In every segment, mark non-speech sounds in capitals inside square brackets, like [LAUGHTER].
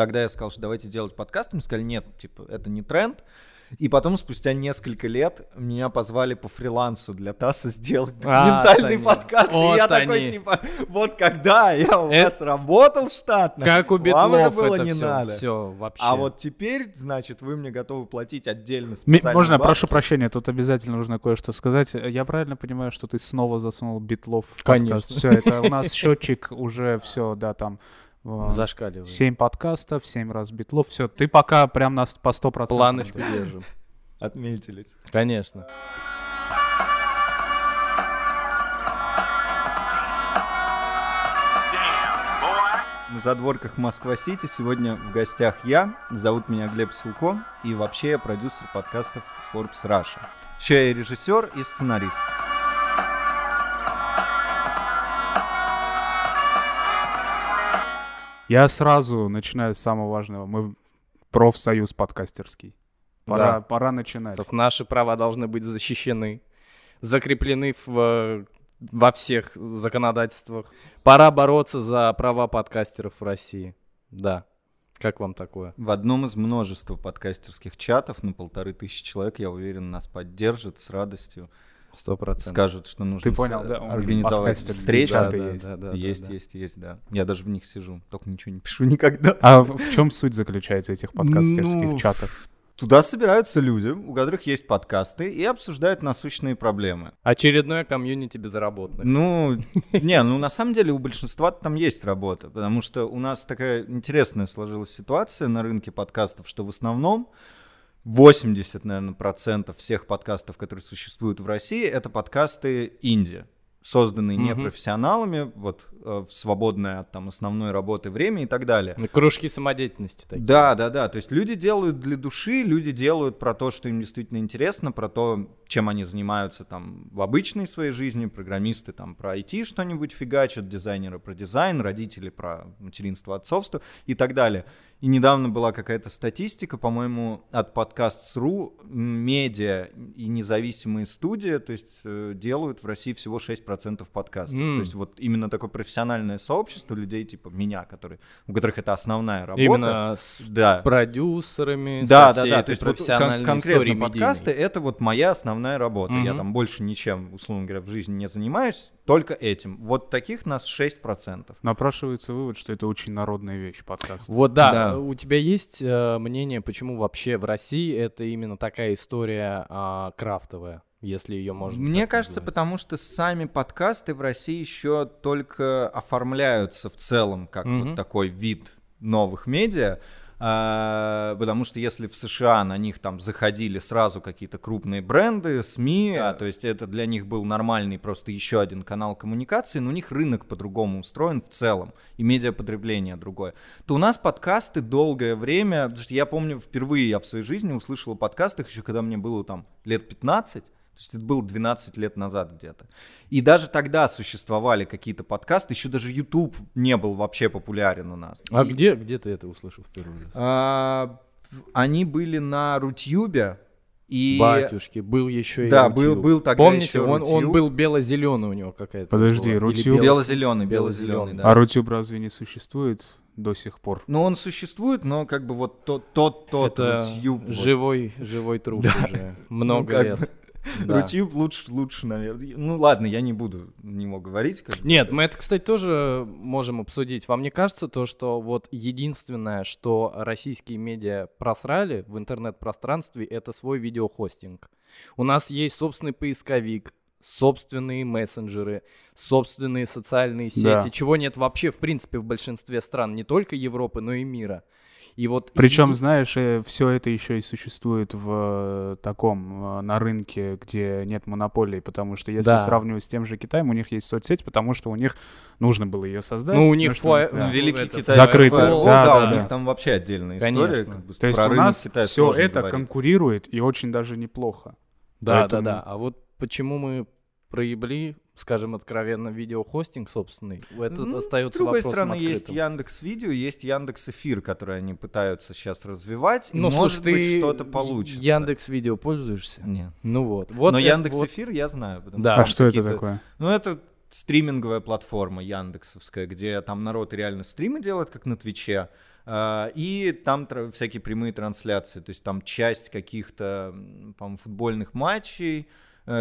тогда я сказал, что давайте делать подкаст, мне сказали, нет, типа, это не тренд. И потом, спустя несколько лет, меня позвали по фрилансу для ТАССа сделать А, документальный они. подкаст. Вот и я они. такой, типа, вот когда я у Это- вас работал штатно, Как у вам это было не все, надо. Все, вообще. А вот теперь, значит, вы мне готовы платить отдельно специальный Можно, бабки? прошу прощения, тут обязательно нужно кое-что сказать. Я правильно понимаю, что ты снова засунул битлов в Конечно. подкаст? Все, это у нас [LAUGHS] счетчик уже все, да, там Зашкаливает. 7 подкастов, 7 раз битлов. Все, ты пока прям на, с- по 100%. Планочку держим. [LAUGHS] Отметились. Конечно. На задворках Москва-Сити сегодня в гостях я. Зовут меня Глеб Силко. И вообще я продюсер подкастов Forbes Russia. Еще я режиссер и сценарист. Я сразу начинаю с самого важного. Мы профсоюз подкастерский. Пора, Да. пора начинать. Так Наши права должны быть защищены, закреплены в, э, во всех законодательствах. Пора бороться за права подкастеров в России. Да. Как вам такое? В одном из множества подкастерских чатов на полторы тысячи человек, я уверен, нас поддержат с радостью. Сто процентов. Скажут, что нужно Ты понял, с- да? Организовать встречу. Да, да, есть. да, да, есть, да. есть, есть, да. Я даже в них сижу, только ничего не пишу [LAUGHS] никогда. А в, в чем суть заключается этих подкастерских Ну, чатов? Туда собираются люди, у которых есть подкасты, и обсуждают насущные проблемы. Очередное комьюнити безработных. Ну, не, ну на самом деле у большинства там есть работа, потому что у нас такая интересная сложилась ситуация на рынке подкастов, что в основном 80, наверное, процентов всех подкастов, которые существуют в России, это подкасты инди, созданные Мгм. непрофессионалами, вот э, в свободное от там основной работы время и так далее. Ну, Кружки самодеятельности такие. Да, да, да. То есть люди делают для души, люди делают про то, что им действительно интересно, про то, чем они занимаются там в обычной своей жизни. Программисты там про IT что-нибудь фигачат, дизайнеры про дизайн, родители про материнство, отцовство и так далее. И недавно была какая-то статистика, по-моему, от подкаст.ру, медиа и независимые студии, то есть э, делают в России всего 6% подкастов. М. То есть вот именно такое профессиональное сообщество людей типа меня, которые, у которых это основная работа. Именно с Да. продюсерами, Да, со да, всей да. этой То есть вот кон- конкретно подкасты медийной. это вот моя основная работа. Я Мгм. там больше ничем, условно говоря, в жизни не занимаюсь, только этим. Вот таких нас 6%. Напрашивается вывод, что это очень народная вещь, подкаст. Вот да, Да. у тебя есть э, мнение, почему вообще в России это именно такая история а, крафтовая, если ее можно Мне кажется, назвать? потому что сами подкасты в России еще только оформляются в целом как Мгм. вот такой вид новых медиа. А, потому что если в США на них там заходили сразу какие-то крупные бренды, СМИ, а, то есть это для них был нормальный просто еще один канал коммуникации, но у них рынок по-другому устроен в целом, и медиапотребление другое, то у нас подкасты долгое время, потому что я помню, впервые я в своей жизни услышал о подкастах еще когда мне было там лет 15, то есть это было 12 лет назад где-то. И даже тогда существовали какие-то подкасты, еще даже YouTube не был вообще популярен у нас. А И- где, где ты это услышал впервые? а, они были на Рутюбе. И... Батюшки, был еще и Да, был- был тогда Помните, еще он, он был бело-зеленый у него какая-то. Подожди, Рутюб- бело- Бело-зеленый, бело-зеленый. да. А Рутюб разве не существует до сих пор? Ну, он существует, но как бы вот тот, тот, тот Это Рутюб. вот. живой, живой труп уже. Много как лет. бы Да. Рутюб лучше, лучше, наверное. Ну, ладно, я не буду него говорить. как Нет, мы это, кстати, тоже можем обсудить. Вам не кажется то, что вот единственное, что российские медиа просрали в интернет-пространстве, это свой видеохостинг. У нас есть собственный поисковик, собственные мессенджеры, собственные социальные сети, Да. чего нет вообще, в принципе, в большинстве стран, не только Европы, но и мира. И вот Причем, еди- знаешь, все это еще и существует в э, таком, э, на рынке, где нет монополии, потому что если Да. сравнивать с тем же Китаем, у них есть соцсеть, потому что у них нужно было ее создать. Ну, у них что- флай- да. Великий это китайский закрытый. фаервол, Да, да, да, у них там вообще отдельная история. Как бы, То есть у нас все это говорить. конкурирует и очень даже неплохо. Да, Поэтому- да, да. А вот почему мы проебли, скажем откровенно, видеохостинг собственный, это Ну, остается С другой стороны, есть открытым. Яндекс Видео, есть Яндекс Эфир, который они пытаются сейчас развивать. и Ну, может слушай, быть, что-то получится. Яндекс Видео пользуешься? Нет. Ну вот. вот Но это Яндекс вот- Эфир я знаю. Да. что А что это такое? Ну, это стриминговая платформа яндексовская, где там народ реально стримы делает, как на Твиче, э, и там всякие прямые трансляции, то есть там часть каких-то, по-моему, футбольных матчей,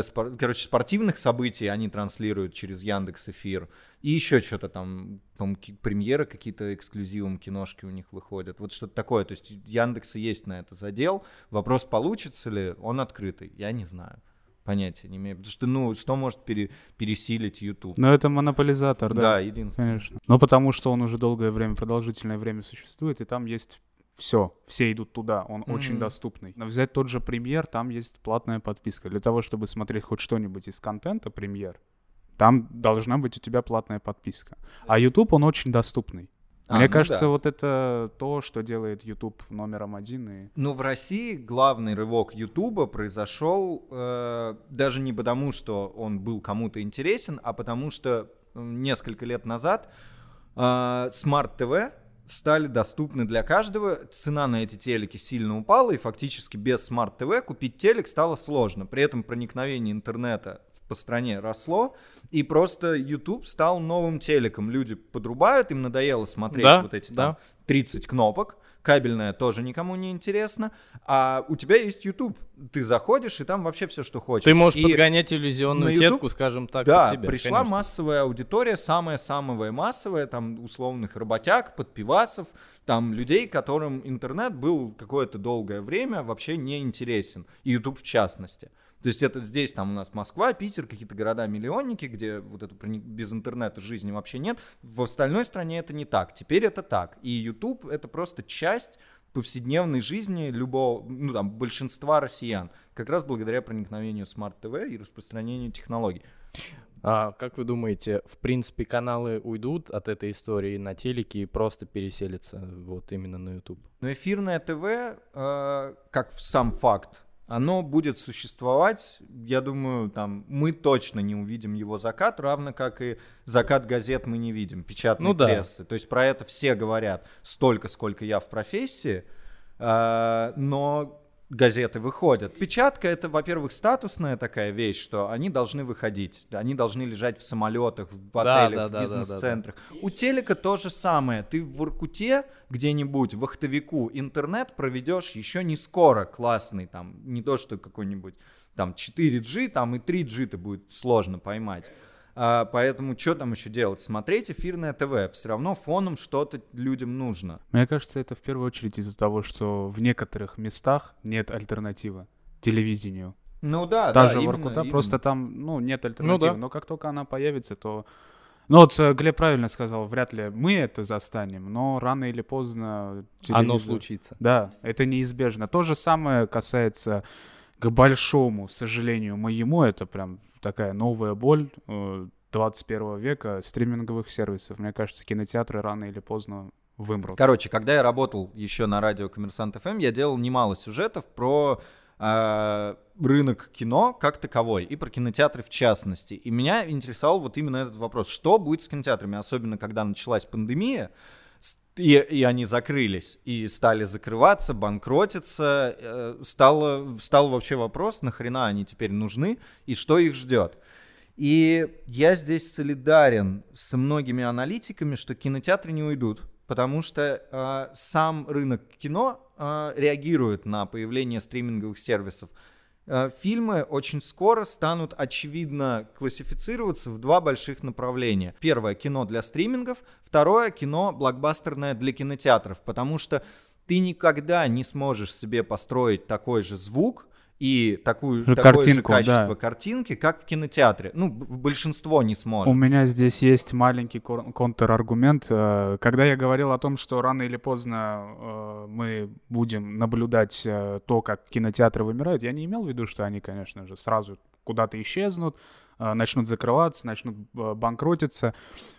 спор- короче, спортивных событий они транслируют через Яндекс Эфир, и еще что-то там, ки- премьеры какие-то эксклюзивом киношки у них выходят, вот что-то такое, то есть Яндекса есть на это задел, вопрос, получится ли, он открытый, я не знаю. Понятия не имею. Потому что, ну, что может пере- пересилить YouTube? Но это монополизатор, да. да, единственное. Конечно. Ну, потому что он уже долгое время, продолжительное время существует, и там есть все, все идут туда, он очень Мгм. доступный. Но взять тот же премьер, там есть платная подписка. Для того, чтобы смотреть хоть что-нибудь из контента премьер, там должна быть у тебя платная подписка. А YouTube, он очень доступный. А, Мне ну кажется, да. вот это то, что делает YouTube номером один. И... Ну, в России главный рывок Ютуба произошел э, даже не потому, что он был кому-то интересен, а потому что несколько лет назад э, smart TV стали доступны для каждого. Цена на эти телеки сильно упала, и фактически без smart TV купить телек стало сложно. При этом проникновение интернета по стране росло, и просто YouTube стал новым телеком. Люди подрубают, им надоело смотреть Да, вот эти да. там 30 кнопок, кабельная тоже никому не интересно, а у тебя есть YouTube. Ты заходишь, и там вообще все, что хочешь. Ты можешь И- подгонять иллюзионную YouTube- сетку, скажем так, да, себя. пришла конечно. массовая аудитория, самая-самая массовая, там, условных работяг, подпивасов, там, людей, которым интернет был какое-то долгое время вообще не интересен, и YouTube в частности. То есть это здесь, там у нас Москва, Питер, какие-то города-миллионники, где вот это без интернета жизни вообще нет. В остальной стране это не так. Теперь это так. И YouTube это просто часть повседневной жизни любого, ну там, большинства россиян. Как раз благодаря проникновению smart TV и распространению технологий. А как вы думаете, в принципе, каналы уйдут от этой истории на телеке и просто переселятся вот именно на YouTube? Но эфирное ТВ, э, как сам факт, оно будет существовать, я думаю, там, мы точно не увидим его закат, равно как и закат газет мы не видим, печатной Ну да. прессы. То есть про это все говорят столько, сколько я в профессии, э, но газеты выходят. Печатка это, во-первых, статусная такая вещь, что они должны выходить, они должны лежать в самолетах, в Да, отелях, да, в да, да, бизнес-центрах. У телека то же самое. Ты в Воркуте где-нибудь, в Ахтовику, интернет проведешь еще не скоро, классный, там, не то, что какой-нибудь там 4G, там и 3G-то будет сложно поймать. А, поэтому что там еще делать? Смотреть эфирное ТВ. Все равно фоном что-то людям нужно. Мне кажется, это в первую очередь из-за того, что в некоторых местах нет альтернативы телевидению. Ну да, Та да, же именно, Воркута, именно. просто там, ну, нет альтернативы. да. Но как только она появится, то... Ну вот э, Глеб правильно сказал, вряд ли мы это застанем, но рано или поздно... Оно телевизор- случится. Да, это неизбежно. То же самое касается к большому сожалению моему, это прям такая новая боль э, 21 века стриминговых сервисов. Мне кажется, кинотеатры рано или поздно вымрут. Короче, когда я работал еще на радио Коммерсант ФМ, я делал немало сюжетов про э, рынок кино как таковой и про кинотеатры в частности. И меня интересовал вот именно этот вопрос. Что будет с кинотеатрами, особенно когда началась пандемия, и, и они закрылись, и стали закрываться, банкротиться, э, стало, стал вообще вопрос, нахрена они теперь нужны и что их ждет. И я здесь солидарен со многими аналитиками, что кинотеатры не уйдут, потому что э, сам рынок кино э, реагирует на появление стриминговых сервисов. Э, фильмы очень скоро станут очевидно классифицироваться в два больших направления. Первое кино для стримингов, второе кино блокбастерное для кинотеатров, потому что ты никогда не сможешь себе построить такой же звук и такую, Же такое же картинку, качество да. картинки, как в кинотеатре. Ну, большинство не У сможет. меня здесь есть маленький контраргумент. Э, Когда я говорил о том, что рано или поздно э, мы будем наблюдать э, то, как кинотеатры вымирают, я не имел в виду, что они, конечно же, сразу куда-то исчезнут, начнут закрываться, начнут банкротиться.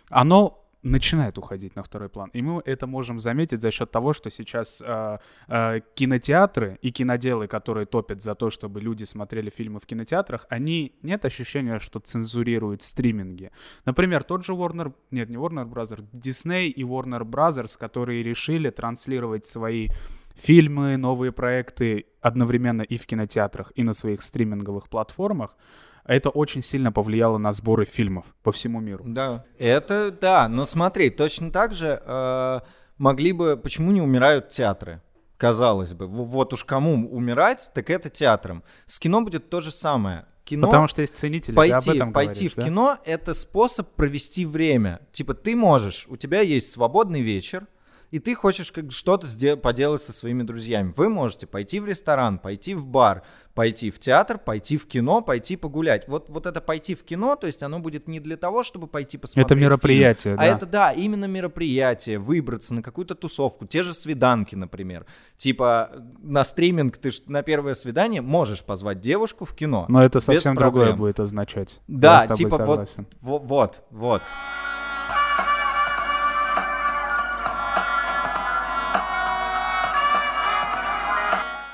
Оно начинает уходить на второй план. И мы это можем заметить за счет того, что сейчас э, э, кинотеатры и киноделы, которые топят за то, чтобы люди смотрели фильмы в кинотеатрах, они нет ощущения, что цензурируют стриминги. Например, тот же Warner, нет, не Warner Brothers, Disney и Warner Brothers, которые решили транслировать свои фильмы, новые проекты одновременно и в кинотеатрах, и на своих стриминговых платформах, это очень сильно повлияло на сборы фильмов по всему миру. Да, это да, но смотри, точно так же э, могли бы, почему не умирают театры? Казалось бы, вот уж кому умирать, так это театром. С кино будет то же самое. Кино, Потому что есть ценители, ты об пойти, этом пойти говоришь, в да? кино это способ провести время. Типа ты можешь, у тебя есть свободный вечер, и ты хочешь как что-то поделать со своими друзьями. Вы можете пойти в ресторан, пойти в бар, пойти в театр, пойти в кино, пойти погулять. Вот, вот это пойти в кино, то есть оно будет не для того, чтобы пойти посмотреть Это фильм, мероприятие, а да. это да, именно мероприятие, выбраться на какую-то тусовку, те же свиданки, например. Типа на стриминг ты на первое свидание можешь позвать девушку в кино. Но это совсем другое будет означать. Да, типа вот, согласен. во- вот, вот.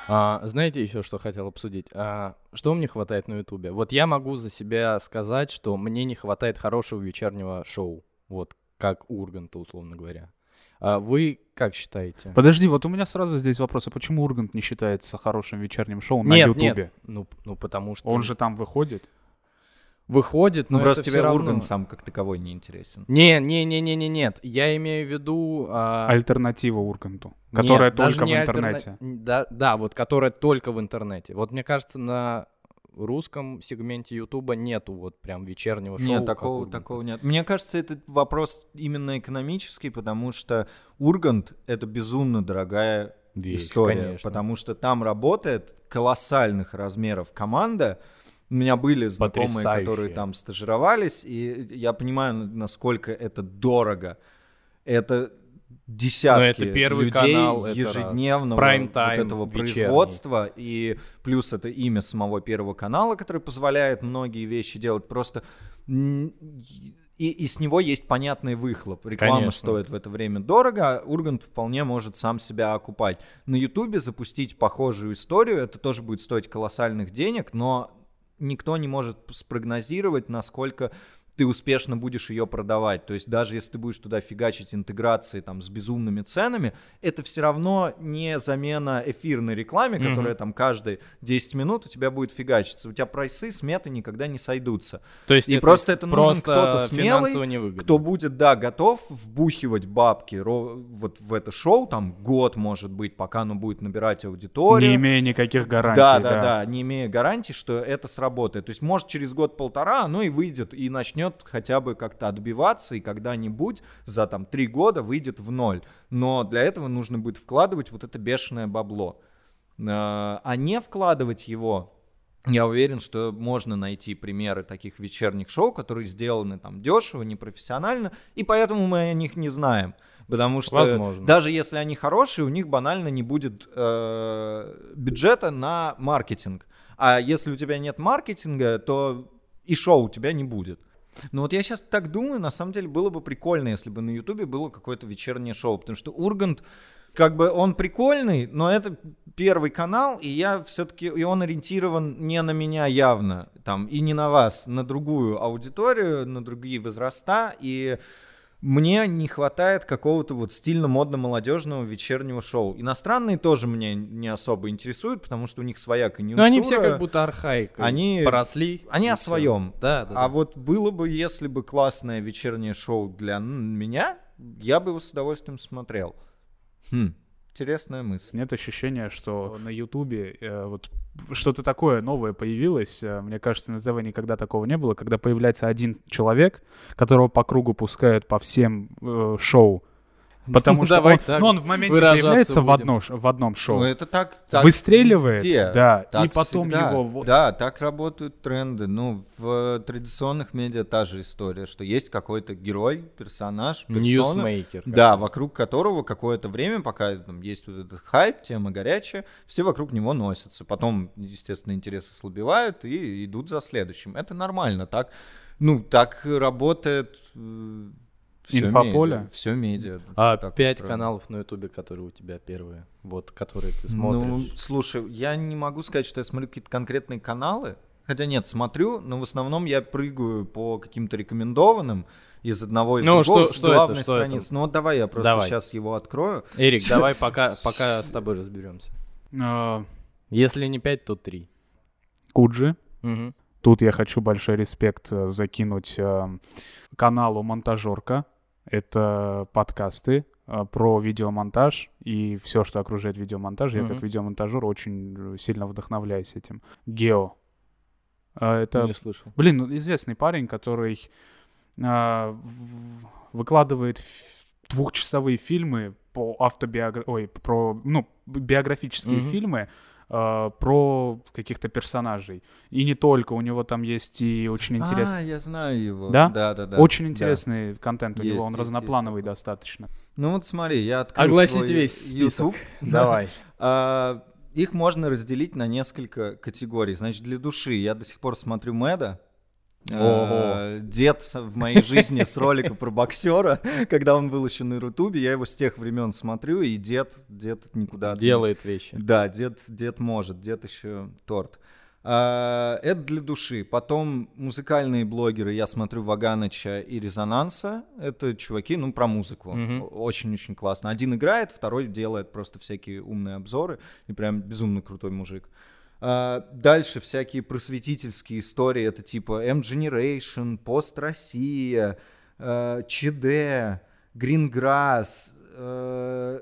А, знаете еще, что хотел обсудить? А, что мне хватает на Ютубе? Вот я могу за себя сказать, что мне не хватает хорошего вечернего шоу. Вот как Урганта, условно говоря. А вы как считаете? Подожди, вот у меня сразу здесь вопрос, а почему Ургант не считается хорошим вечерним шоу на нет, Ютубе? нет. Ну, ну, потому что Он же там выходит. Выходит, Ну, но просто это тебе все равно... Ургант сам как таковой не интересен. Не, не, не, не, не, нет. Я имею в виду. а, Альтернатива Урганту, нет, которая даже только в не альтерна- интернете. Да, да, вот которая только в интернете. Вот мне кажется, на русском сегменте Ютуба нету вот прям вечернего шоу. Нет, такого, такого нет. Мне кажется, этот вопрос именно экономический, потому что Ургант — это безумно дорогая Вещь, история, конечно. потому что там работает колоссальных размеров команда. У меня были знакомые, Потрясающие. которые там стажировались, и я понимаю, насколько это дорого. Это десятки Ну, это Первый людей канал, это ежедневного Прайм-тайм вот этого вечерний. производства, и плюс это имя самого Первого канала, который позволяет многие вещи делать. Просто и, и с него есть понятный выхлоп. Реклама Конечно. стоит в это время дорого, а Ургант вполне может сам себя окупать. На Ютубе запустить похожую историю, это тоже будет стоить колоссальных денег, но никто не может спрогнозировать, насколько ты успешно будешь ее продавать. То есть даже если ты будешь туда фигачить интеграции там с безумными ценами, это все равно не замена эфирной рекламе, Мгм. которая там каждые 10 минут у тебя будет фигачиться. У тебя прайсы, сметы никогда не сойдутся. То есть И просто это нужен кто-то смелый. Кто будет, да, готов вбухивать бабки вот в это шоу, там год, может быть, пока оно будет набирать аудиторию. Не имея никаких гарантий. Да, да, да, не имея гарантий, что это сработает. То есть, может, через год-полтора оно и выйдет, и начнет хотя бы как-то отбиваться, и когда-нибудь за там три года выйдет в ноль. Но для этого нужно будет вкладывать вот это бешеное бабло. Э, А не вкладывать его я уверен, что можно найти примеры таких вечерних шоу, которые сделаны там дешево, непрофессионально, и поэтому мы о них не знаем. Потому что Возможно. даже если они хорошие, у них банально не будет э, бюджета на маркетинг. А если у тебя нет маркетинга, то и шоу у тебя не будет. Ну вот я сейчас так думаю, на самом деле было бы прикольно, если бы на Ютубе было какое-то вечернее шоу, потому что Ургант, как бы он прикольный, но это первый канал, и я все-таки, и он ориентирован не на меня явно, там, и не на вас, на другую аудиторию, на другие возраста, и мне не хватает какого-то вот стильно-модно-молодежного вечернего шоу. Иностранные тоже меня не особо интересуют, потому что у них своя конъюнктура. Ну, они все как будто архаикой Они- поросли. Они о всё. своем. Да, да. А да. вот было бы, если бы классное вечернее шоу для меня, я бы его с удовольствием смотрел. Хм, интересная мысль. Нет ощущения, что на Ютубе э, вот что-то такое новое появилось. Э, Мне кажется, на ТВ никогда такого не было, когда появляется один человек, которого по кругу пускают по всем э, шоу. Потому что он, Ну, [LAUGHS] давай так, ну, он в моменте появляется в, одно, в одном шоу. Ну, это так, так Выстреливает, везде. да, Так и потом всегда. его... вот- Да, так работают тренды. Ну, в традиционных медиа та же история, что есть какой-то герой, персонаж, персона, Ньюсмейкер. Да, вокруг которого какое-то время, пока там есть вот этот хайп, тема горячая, все вокруг него носятся. Потом, естественно, интерес ослабевает и идут за следующим. Это нормально. Так, ну, так работает все Инфополе? Все медиа. А пять устроено. каналов на Ютубе, которые у тебя первые, вот, которые ты смотришь. Ну, слушай, я не могу сказать, что я смотрю какие-то конкретные каналы. Хотя нет, смотрю, но в основном я прыгаю по каким-то рекомендованным из одного из Ну, другого что- с что это, главной что это? страницы. Ну вот давай я просто Давай. сейчас его открою. Эрик, [LAUGHS] давай пока, пока с тобой разберемся. э, Если не пять, то три. Куджи. Тут я хочу большой респект э, закинуть э, каналу Монтажерка. Это подкасты э, про видеомонтаж и все, что окружает видеомонтаж. Я Мгм. как видеомонтажер очень сильно вдохновляюсь этим. Гео. Э, Это Не слышал. Блин, ну, известный парень, который а, выкладывает двухчасовые фильмы по автобиографии, ой, про, ну, биографические Мгм. фильмы а, про каких-то персонажей. И не только, у него там есть и очень интересный... А, я знаю его. Да? Да, да, да. Очень да. интересный контент у Есть, него, он есть, разноплановый есть достаточно. Ну вот смотри, я открыл Огласить свой весь список. YouTube. [LAUGHS] Давай. [LAUGHS] А, Их можно разделить на несколько категорий. Значит, для души я до сих пор смотрю Мэда. А, Дед с- в моей жизни с ролика про боксера, [LAUGHS] когда он был еще на Ютубе, я его с тех времен смотрю, и дед, дед никуда Делает вещи. Да, дед, дед может, дед еще торт. А, это для души. Потом музыкальные блогеры, я смотрю Ваганыча и Резонанса. Это чуваки, ну, про музыку. Очень-очень классно. Один играет, второй делает просто всякие умные обзоры. И прям безумно крутой мужик. А, дальше всякие просветительские истории. Это типа M-Generation, Пост Россия, э, ЧД, Гринграсс,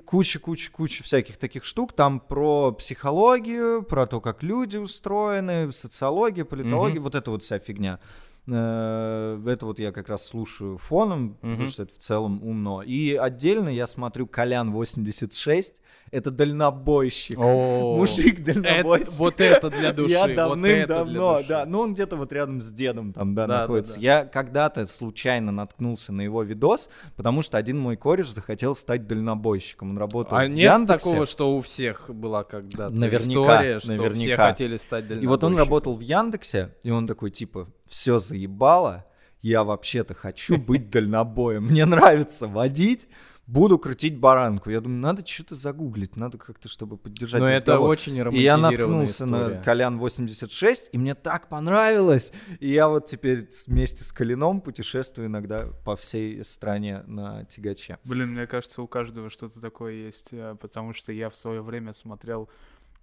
куча-куча-куча всяких таких штук. Там про психологию, про то, как люди устроены, социология, политология, Мгм. вот эта вот вся фигня. Э, Это вот я как раз слушаю фоном, потому Мгм. что это в целом умно. И отдельно я смотрю Колян 86. Это дальнобойщик. Мужик это- дальнобойщик. Вот это для души. Я вот это давным-давно, души. да. Ну, он где-то вот рядом с дедом там, да, Да, да, находится. да. Я когда-то случайно наткнулся на его видос, потому что один мой кореш захотел стать дальнобойщиком. Он работал А в нет Яндексе. такого, что у всех была когда-то Наверняка, история, что все наверняка. хотели стать И вот он дальнобойщиком? работал в Яндексе, и он такой, типа, все заебало, я вообще-то хочу быть дальнобоем, мне нравится водить, буду крутить баранку. Я думаю, надо что-то загуглить, надо как-то, чтобы поддержать Но это разговор. очень И я наткнулся на история. Колян 86, и мне так понравилось. И я вот теперь вместе с Коляном путешествую иногда по всей стране на тягаче. Блин, мне кажется, у каждого что-то такое есть, э, потому что я в свое время смотрел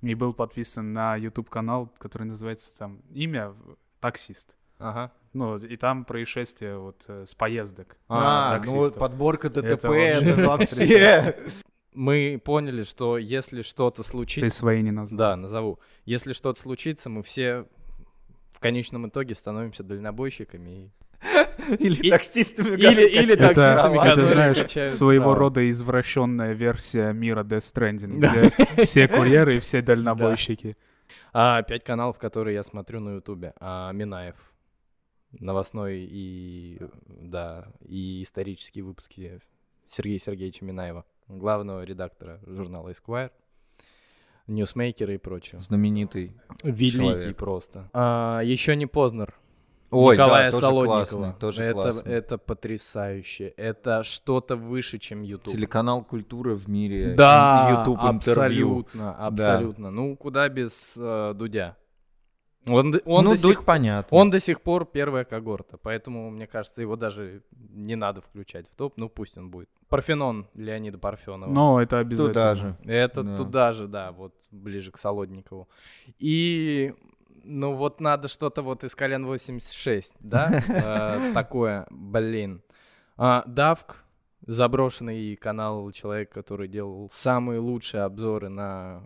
и был подписан на YouTube-канал, который называется там «Имя таксист». Ага. Ну, и там происшествие вот э, с поездок. А, ну таксистов. вот подборка ДТП, Это [LAUGHS] вообще. Мы поняли, что если что-то Ты случится... свои не назвал. Да, назову. Если что-то случится, мы все в конечном итоге становимся дальнобойщиками. и- [LAUGHS] Или И- таксистами. или- которые или Это, таксистами, это, которые знаешь, качают своего права. рода извращенная версия мира Death Stranding, Да. где все курьеры и все дальнобойщики. [LAUGHS] А, пять каналов, которые я смотрю на Ютубе. А, Минаев. Новостной и, да, и исторические выпуски Сергея Сергеевича Минаева, главного редактора журнала Esquire, ньюсмейкера и прочего. Знаменитый. Великий человек. просто. А, еще не Познер. Ой, Николая да, тоже Солодникова. классный, тоже это, классный. это потрясающе. Это что-то выше, чем YouTube. Телеканал «Культура в мире», Да, YouTube интервью. абсолютно, абсолютно. Ну, куда без э, Дудя? Он, он, ну, до сих, понятно. он до сих пор первая когорта, поэтому, мне кажется, его даже не надо включать в топ, ну пусть он будет. Парфенон Леонида Парфенова. Но это обязательно. Туда же. Это Да. туда же, да, вот ближе к Солодникову. И, ну вот надо что-то вот из колен 86, да, [LAUGHS] э, такое, блин. А, Давк, заброшенный канал человек, который делал самые лучшие обзоры на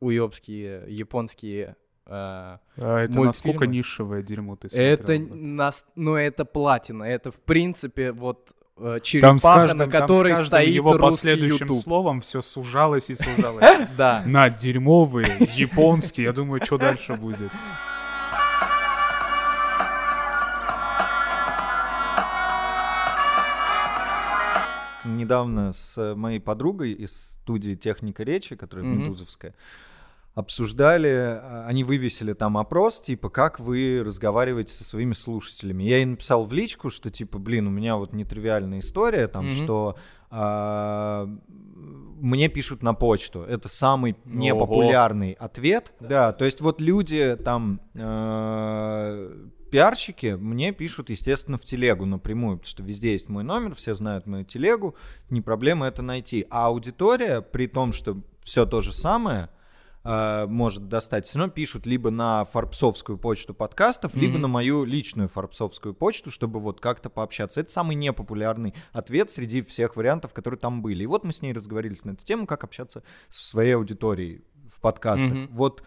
уебские японские А это Мультфильмы. насколько нишевое дерьмо ты это смотрел, да? нас, ну это платина, это в принципе вот э, Там черепаха, с каждым, на там с которой каждым стоит его русский последующим YouTube. словом все сужалось и сужалось. [LAUGHS] Да. На дерьмовые, японские. Я думаю, что дальше будет. Недавно с моей подругой из студии «Техника речи», которая Мгм. медузовская, обсуждали, а, они вывесили там опрос, типа, как вы разговариваете со своими слушателями. Я ей написал в личку, что, типа, блин, у меня вот нетривиальная история, там, Мгм. что а, мне пишут на почту. Это самый непопулярный ответ. Да, то есть вот люди там, э, пиарщики, мне пишут, естественно, в телегу напрямую, потому что везде есть мой номер, все знают мою телегу, не проблема это найти. А аудитория, при том, что все то же самое, э, может достать, все равно пишут либо на фарпсовскую почту подкастов, mm-hmm. либо на мою личную фарпсовскую почту, чтобы вот как-то пообщаться. Это самый непопулярный ответ среди всех вариантов, которые там были. И вот мы с ней разговорились на эту тему, как общаться со своей аудиторией в подкастах. Mm-hmm. Вот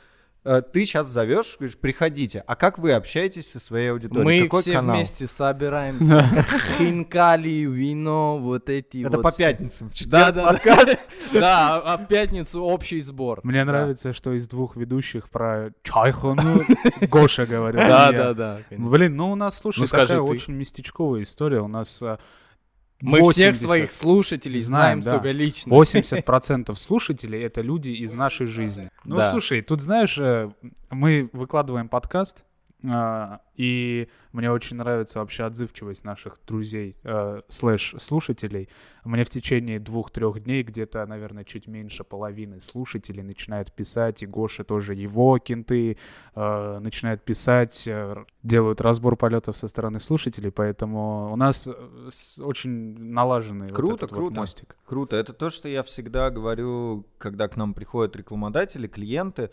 ты сейчас зовешь, говоришь, приходите. А как вы общаетесь со своей аудиторией? Мы Какой все канал? вместе собираемся. [LAUGHS] Хинкали, вино, вот эти Это вот по все. пятницам. Да, да, подкаст. [LAUGHS] Да, а в пятницу общий сбор. Мне Да. нравится, что из двух ведущих про чайхану [LAUGHS] Гоша говорил. Да, а да, да. Блин, ну у нас, слушай, Ну, такая очень местечковая история. У нас Мы всех 80 своих слушателей знаем, Знаем, да. сука, лично. 80% слушателей — это люди из нашей жизни. Ну, Да. слушай, тут, знаешь, э, мы выкладываем подкаст, и мне очень нравится вообще отзывчивость наших друзей э, слэш слушателей. Мне в течение двух-трех дней где-то, наверное, чуть меньше половины слушателей начинают писать, и Гоша тоже его кенты э, начинают писать, э, делают разбор полетов со стороны слушателей, поэтому у нас э, очень налаженный вот Круто, этот вот круто. мостик. Круто. Это то, что я всегда говорю, когда к нам приходят рекламодатели, клиенты.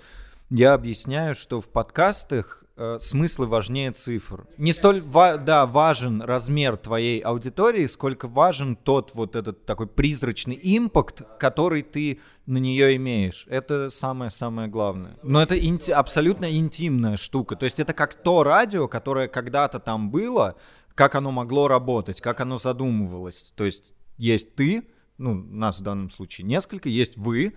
Я объясняю, что в подкастах э, смыслы важнее цифр. Не столь ва- да, важен размер твоей аудитории, сколько важен тот вот этот такой призрачный импакт, который ты на нее имеешь. Это самое-самое главное. Но это инти- абсолютно интимная штука. То есть это как то радио, которое когда-то там было, как оно могло работать, как оно задумывалось. То есть есть ты, ну, нас в данном случае несколько, есть вы,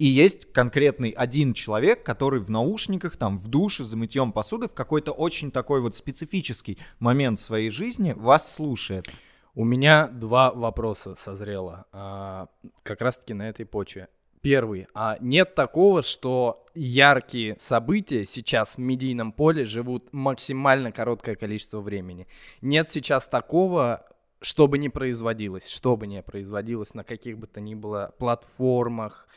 и есть конкретный один человек, который в наушниках, там, в душе, за мытьем посуды, в какой-то очень такой вот специфический момент своей жизни вас слушает. У меня два вопроса созрело, а, как раз-таки на этой почве. Первый. А нет такого, что яркие события сейчас в медийном поле живут максимально короткое количество времени? Нет сейчас такого, что бы ни производилось, что бы ни производилось на каких бы то ни было платформах,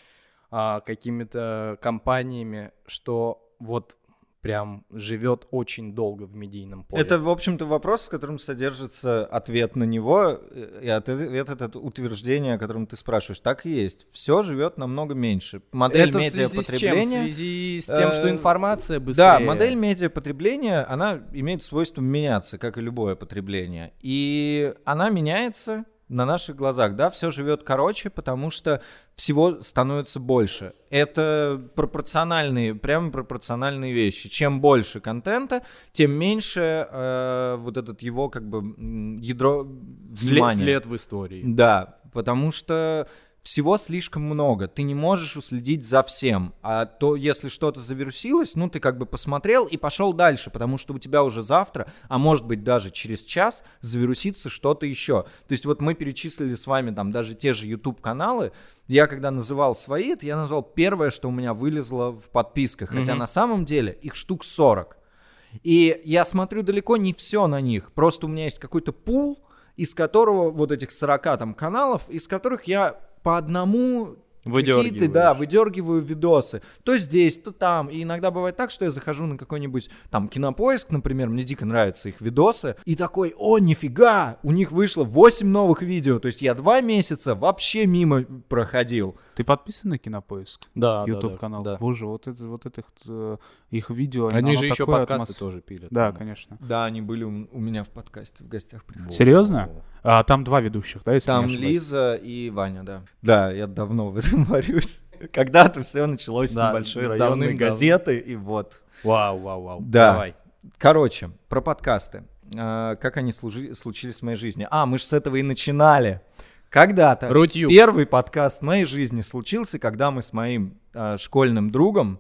а, какими-то компаниями, что вот прям живет очень долго в медийном поле. Это, в общем-то, вопрос, в котором содержится ответ на него, и ответ это утверждение, о котором ты спрашиваешь. Так и есть. Все живет намного меньше. Модель Это в связи с чем? В медиапотребления... связи с тем, что Э, информация быстрее. Да, модель медиапотребления, она имеет свойство меняться, как и любое потребление. И она меняется на наших глазах, да, все живет короче, потому что всего становится больше. Это пропорциональные, прямо пропорциональные вещи. Чем больше контента, тем меньше э, вот этот его как бы ядро внимания. след в истории. Да, потому что всего слишком много. Ты не можешь уследить за всем. А то, если что-то завирусилось, ну, ты как бы посмотрел и пошел дальше, потому что у тебя уже завтра, а может быть даже через час, завирусится что-то еще. То есть вот мы перечислили с вами там даже те же YouTube-каналы. Я когда называл свои, это я назвал первое, что у меня вылезло в подписках. Хотя Мгм. на самом деле их штук 40. И я смотрю далеко не все на них. Просто у меня есть какой-то пул, из которого вот этих 40 там каналов, из которых я по одному какие-то, да, выдергиваю видосы. То здесь, то там. И иногда бывает так, что я захожу на какой-нибудь там кинопоиск, например, мне дико нравятся их видосы, и такой, о, нифига, у них вышло 8 новых видео. То есть я два месяца вообще мимо проходил. Ты подписан на Кинопоиск? Да, да, YouTube да, канал. да. Боже, вот это вот этих э, их видео. Они оно же еще подкасты атмос- тоже пилят. Да, по-моему. конечно. Да, они были у, у меня в подкасте в гостях. приходили. Серьезно? А, там два ведущих, да, если Там? Лиза и Ваня, да. Да, я давно в этом варюсь. [LAUGHS] Когда-то все началось с Да, небольшой с районной газеты, и вот. Вау, вау, вау. Да. Давай. Короче, про подкасты. А, как они служи- случились в моей жизни? А, мы же с этого и начинали. Когда-то Рутюб. первый подкаст в моей жизни случился, когда мы с моим а, школьным другом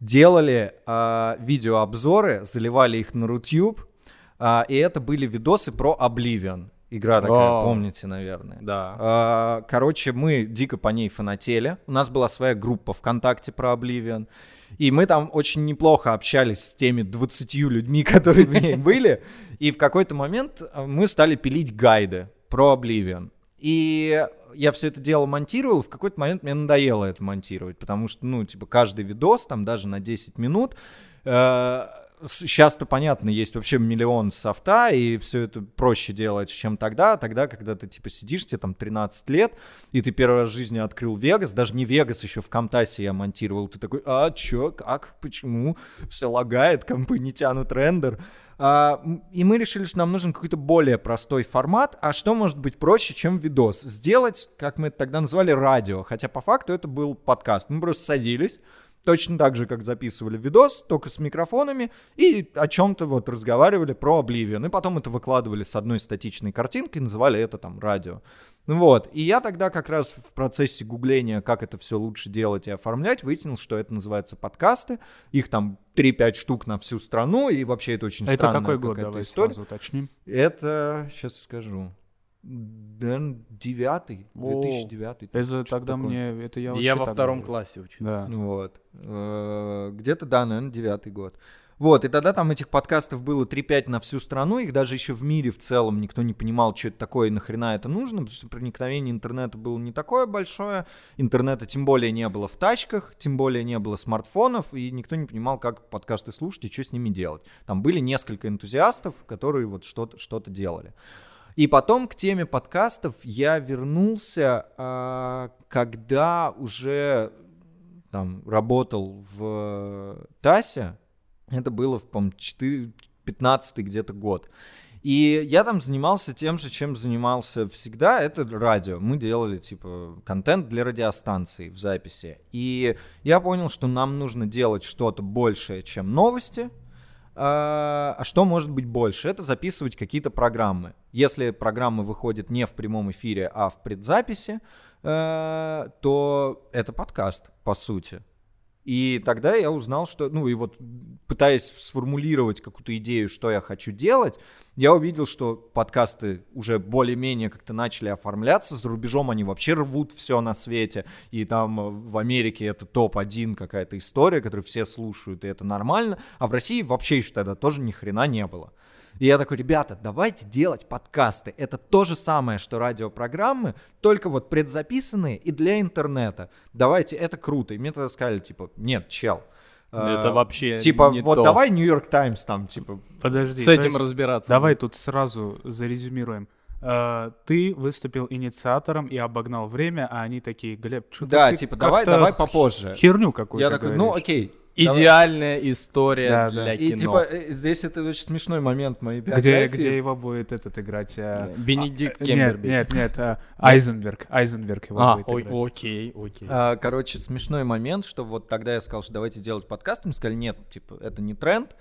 делали а, видеообзоры, заливали их на Рутюб, а, и это были видосы про Oblivion. Игра такая, О. помните, наверное. Да. А, Короче, мы дико по ней фанатели. У нас была своя группа ВКонтакте про Oblivion. И мы там очень неплохо общались с теми 20 людьми, [LAUGHS] которые в ней были. И в какой-то момент э, мы стали пилить гайды про Oblivion. И я все это дело монтировал, в какой-то момент мне надоело это монтировать, потому что, ну, типа, каждый видос, там, даже на 10 минут, э, сейчас-то понятно, есть вообще миллион софта, и все это проще делать, чем тогда. Тогда, когда ты типа сидишь, тебе там 13 лет, и ты первый раз в жизни открыл Вегас, даже не Вегас, еще в Камтасе я монтировал, ты такой, а чё, как, почему, все лагает, компы не тянут рендер. А, и мы решили, что нам нужен какой-то более простой формат. А что может быть проще, чем видос? Сделать, как мы это тогда называли, радио. Хотя по факту это был подкаст. Мы просто садились, точно так же, как записывали видос, только с микрофонами, и о чем-то вот разговаривали про Oblivion. И потом это выкладывали с одной статичной картинкой, называли это там радио. Вот. И я тогда как раз в процессе гугления, как это все лучше делать и оформлять, выяснил, что это называется подкасты. Их там 3-5 штук на всю страну, и вообще это очень Это странная какой год, давай история. сразу уточним. Это, сейчас скажу, наверное, девятый, О, 2009. Это что-то тогда такое. мне, это я Я, во втором был. классе учился. Да. Вот. Э, Где-то, да, наверное, девятый год. Вот, и тогда там этих подкастов было 3-5 на всю страну, их даже еще в мире в целом никто не понимал, что это такое и нахрена это нужно, потому что проникновение интернета было не такое большое, интернета тем более не было в тачках, тем более не было смартфонов, и никто не понимал, как подкасты слушать и что с ними делать. Там были несколько энтузиастов, которые вот что-то что делали. И потом к теме подкастов я вернулся, а, когда уже там работал в ТАСе. Это было, по-моему, 15 где-то год. И я там занимался тем же, чем занимался всегда, это радио. Мы делали, типа, контент для радиостанции в записи. И я понял, что нам нужно делать что-то большее, чем новости. А а что может быть больше? Это записывать какие-то программы. Если программа выходит не в прямом эфире, а в предзаписи, э, то это подкаст, по сути. И тогда я узнал, что, ну и вот пытаясь сформулировать какую-то идею, что я хочу делать, я увидел, что подкасты уже более-менее как-то начали оформляться. За рубежом они вообще рвут все на свете. И там э, в Америке это топ-1 какая-то история, которую все слушают, и это нормально. А в России вообще еще тогда тоже ни хрена не было. И я такой, ребята, давайте делать подкасты. Это то же самое, что радиопрограммы, только вот предзаписанные и для интернета. Давайте, это круто. И мне тогда сказали, типа, нет, чел. Это э, вообще Типа, не вот то. давай Нью-Йорк Таймс там, типа, Подожди. С этим есть разбираться. Давай тут сразу зарезюмируем. Э, Ты выступил инициатором и обогнал время, а они такие, Глеб, что да, ты типа, давай, давай попозже. херню какую-то Я такой, ну говоришь». окей. Давай». Идеальная история Да, для да. И кино. типа, э, здесь это очень смешной момент моей Где, биографии. где его будет этот играть? э, Бенедикт а, Кембербич. Нет, нет, нет, э, Айзенберг. Айзенберг его А, будет ой, играть. окей, окей. А, Короче, смешной момент, что вот тогда я сказал, что давайте делать подкаст, мы сказали, нет, типа, это не тренд.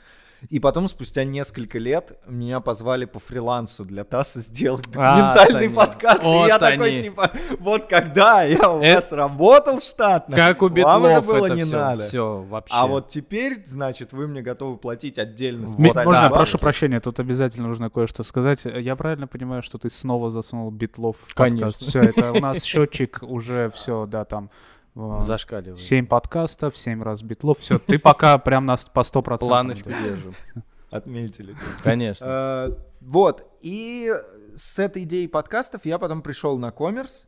И потом, спустя несколько лет, меня позвали по фрилансу для ТАССа сделать А, документальный они. подкаст. и Вот я такой, они. типа, вот когда я у Это- вас работал штатно, Как у вам это было это не всё, надо. всё вообще. А вот теперь, значит, вы мне готовы платить отдельно. Ми- специальные Можно, прошу прощения, тут обязательно нужно кое-что сказать. Я правильно понимаю, что ты снова засунул битлов в подкаст? Конечно. Все, это у нас счетчик уже все, да, там Зашкаливает. 7 подкастов, 7 раз битлов. Все, ты пока прям на, с- по 100%. Планочку держим. Отметили. Конечно. Э, Вот, и с этой идеей подкастов я потом пришел на коммерс,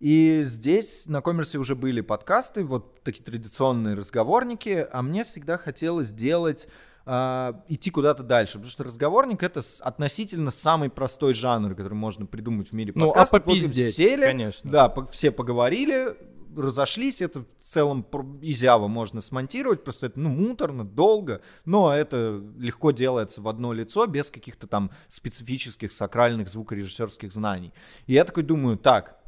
и здесь на коммерсе уже были подкасты, вот такие традиционные разговорники, а мне всегда хотелось делать а, идти куда-то дальше, потому что разговорник это относительно самый простой жанр, который можно придумать в мире Ну, а подкастов. Вот попиздеть, сели, конечно. да, по- все поговорили, разошлись, это в целом изяво можно смонтировать, просто это, ну, муторно, долго, но это легко делается в одно лицо, без каких-то там специфических сакральных звукорежиссерских знаний. И я такой думаю, так,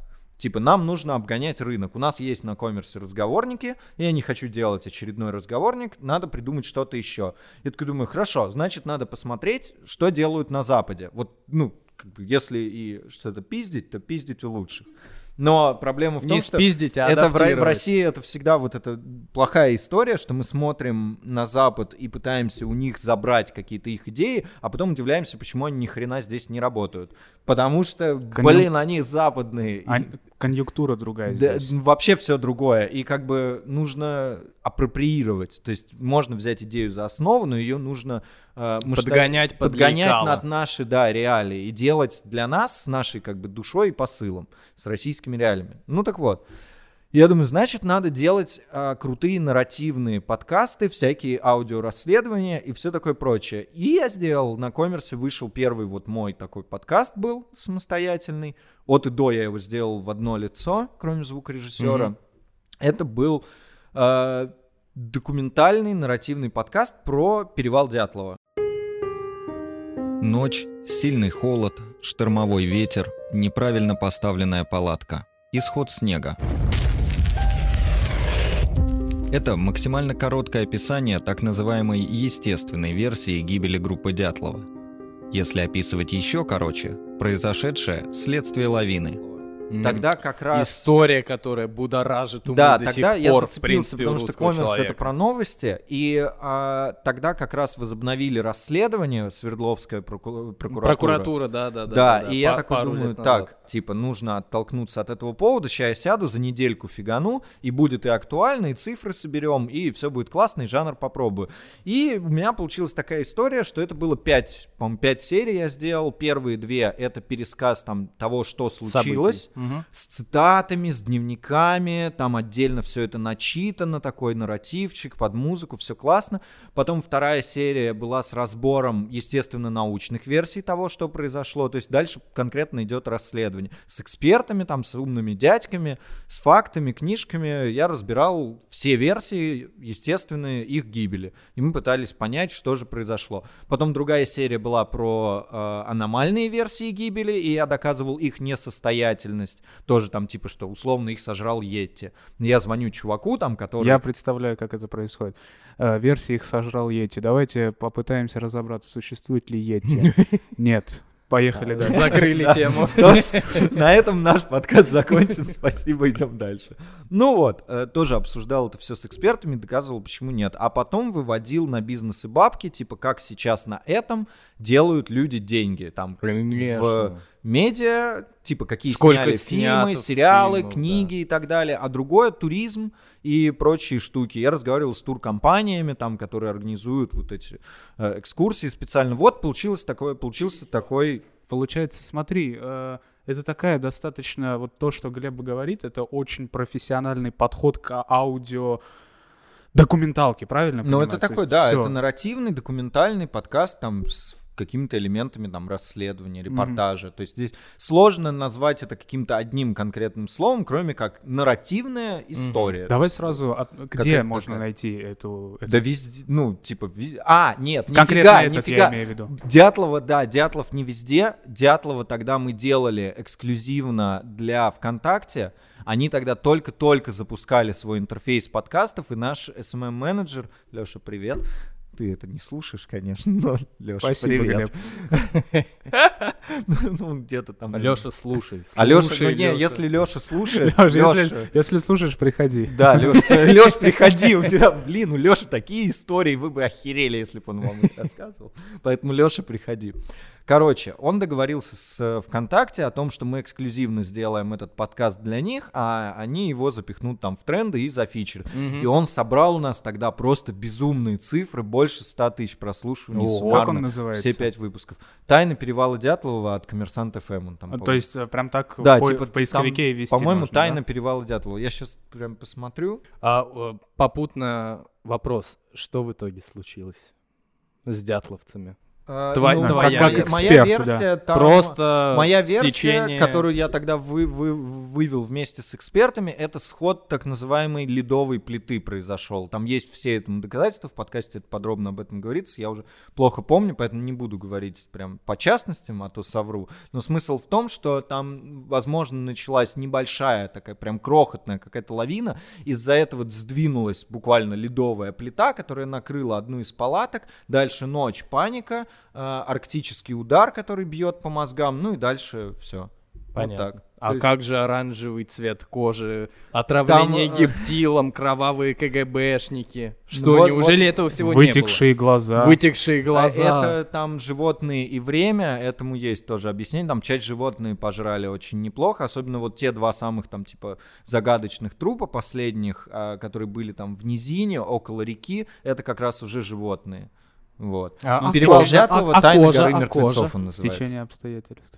Типа, нам нужно обгонять рынок. У нас есть на коммерсе разговорники. Я не хочу делать очередной разговорник. Надо придумать что-то еще. Я такой думаю, хорошо, значит, надо посмотреть, что делают на Западе. Вот, ну, если и что-то пиздить, то пиздить у лучших. Но проблема в том, Не что спиздить, а это в, в. России это всегда вот эта плохая история, что мы смотрим на Запад и пытаемся у них забрать какие-то их идеи, а потом удивляемся, почему они ни хрена здесь не работают. Потому что, блин, они западные. А- конъюнктура другая Да, здесь. вообще все другое. И как бы нужно апроприировать. То есть можно взять идею за основу, но ее нужно э, масштаб- Подгонять под подгонять лекало. над наши, да, реалии. И делать для нас с нашей как бы душой и посылом, с российскими реалиями. Ну так вот. Я думаю, значит, надо делать а, крутые нарративные подкасты, всякие аудиорасследования и все такое прочее. И я сделал, на коммерсе вышел первый вот мой такой подкаст был самостоятельный. От и до я его сделал в одно лицо, кроме звукорежиссера. Mm-hmm. Это был а, документальный нарративный подкаст про перевал Дятлова. Ночь, сильный холод, штормовой ветер, неправильно поставленная палатка, исход снега. Это максимально короткое описание так называемой естественной версии гибели группы Дятлова. Если описывать еще короче, произошедшее – следствие лавины – Тогда как раз... История, которая будоражит умы да, до тогда сих я пор, зацепился, в принципе, потому что коммерс это про новости, и а, тогда как раз возобновили расследование Свердловская проку- прокуратура. Прокуратура, да, да, да. Да, и я такой думаю, так, типа, нужно оттолкнуться от этого повода, сейчас я сяду, за недельку фигану, и будет и актуально, и цифры соберем, и все будет классно, и жанр попробую. И у меня получилась такая история, что это было пять, по-моему, пять серий я сделал, первые две — это пересказ там того, что случилось, С цитатами, с дневниками, там отдельно все это начитано, такой нарративчик под музыку, все классно. Потом вторая серия была с разбором, естественно, научных версий того, что произошло. То есть дальше конкретно идет расследование. С экспертами, там, с умными дядьками, с фактами, книжками. Я разбирал все версии, естественные, их гибели. И мы пытались понять, что же произошло. Потом другая серия была про э, аномальные версии гибели, и я доказывал их несостоятельность. Тоже там типа, что условно их сожрал Йетти. Я звоню чуваку там, который... Я представляю, как это происходит. Э, версии их сожрал Йети. Давайте попытаемся разобраться, существует ли Йети. [LAUGHS] Нет. Поехали дальше. Закрыли тему. Что ж, на этом наш подкаст закончен. Спасибо, идем дальше. Ну вот, э, тоже обсуждал это все с экспертами, доказывал, почему нет. А потом выводил на бизнес и бабки, типа, как сейчас на этом делают люди деньги. Там в Конечно. Медиа, типа, какие Сколько сняли фильмы, сериалы, фильмов, книги и так далее. А другое — туризм и прочие штуки. Я разговаривал с туркомпаниями, там, которые организуют вот эти э, экскурсии специально. Вот получилось такое, получился такой Получается, смотри, э, это такая достаточно, вот то, что Глеб говорит, это очень профессиональный подход к аудио документалке, правильно? Ну, это То такой, есть да, всё. это нарративный, документальный подкаст там с какими-то элементами там расследования, репортажа. То есть здесь сложно назвать это каким-то одним конкретным словом, кроме как нарративная история. Давай сразу, от- где это можно такая? найти эту... эту- Да везде, ну, типа, везде. А, нет, Конкретно нифига, этот нифига. я имею в виду. Дятлова, да, Дятлов не везде. Дятлова тогда мы делали эксклюзивно для ВКонтакте. Они тогда только-только запускали свой интерфейс подкастов, и наш SMM-менеджер, Леша, привет. Ты это не слушаешь, конечно, [LAUGHS] но, Леша, Спасибо, привет. [LAUGHS] Ну, где-то там. Леша, слушай. А слушай, ну не, Лёша. если Леша слушает, [LAUGHS] Лёш, Лёша, если, слушаешь, приходи. да, Леш, приходи, у тебя, блин, у Леши такие истории, вы бы охерели, если бы он вам их рассказывал. Поэтому, Леша, приходи. Короче, он договорился с э, ВКонтакте о том, что мы эксклюзивно сделаем этот подкаст для них, а они его запихнут там в тренды и зафичерят. И он собрал у нас тогда просто безумные цифры, больше 100 тысяч прослушиваний суммарно. Как он называется? Все пять выпусков. «Тайны перевала Дятлова» от «Коммерсант ФМ». Он там, А, То есть э, прям так да, в, по- типа в поисковике там, ввести По-моему, можно, «Тайна да? перевала Дятлова». Я сейчас прям посмотрю. А э, попутно вопрос, что в итоге случилось с дятловцами? Тва- ну, твоя моя- версия. моя Эксперт, версия там... Просто Моя версия, течение- которую я тогда вы, вы- вывел вместе с экспертами, это сход так называемой ледовой плиты произошел. Там есть все этому доказательства, в подкасте это подробно об этом говорится, я уже плохо помню, поэтому не буду говорить прям по частностям, а то совру. Но смысл в том, что там, возможно, началась небольшая такая прям крохотная какая-то лавина, из-за этого сдвинулась буквально ледовая плита, которая накрыла одну из палаток, дальше ночь, паника, арктический удар, который бьет по мозгам, ну и дальше все. Понятно. Вот так. А То есть- как же оранжевый цвет кожи, отравление Там, э, гептилом, кровавые КГБшники? Что, Вот- неужели вот этого всего Вытекшие глаза. не было? Вытекшие А глаза. Это там животные и время, этому есть тоже объяснение. Там часть животные пожрали очень неплохо, особенно вот те два самых там типа загадочных трупа последних, а, которые были там в низине, около реки, это как раз уже животные. Вот. А- Ну, а Перевал кожа? Дятлова, А- а «Тайны кожа? горы А мертвецов» кожа? он называется. Течение обстоятельств.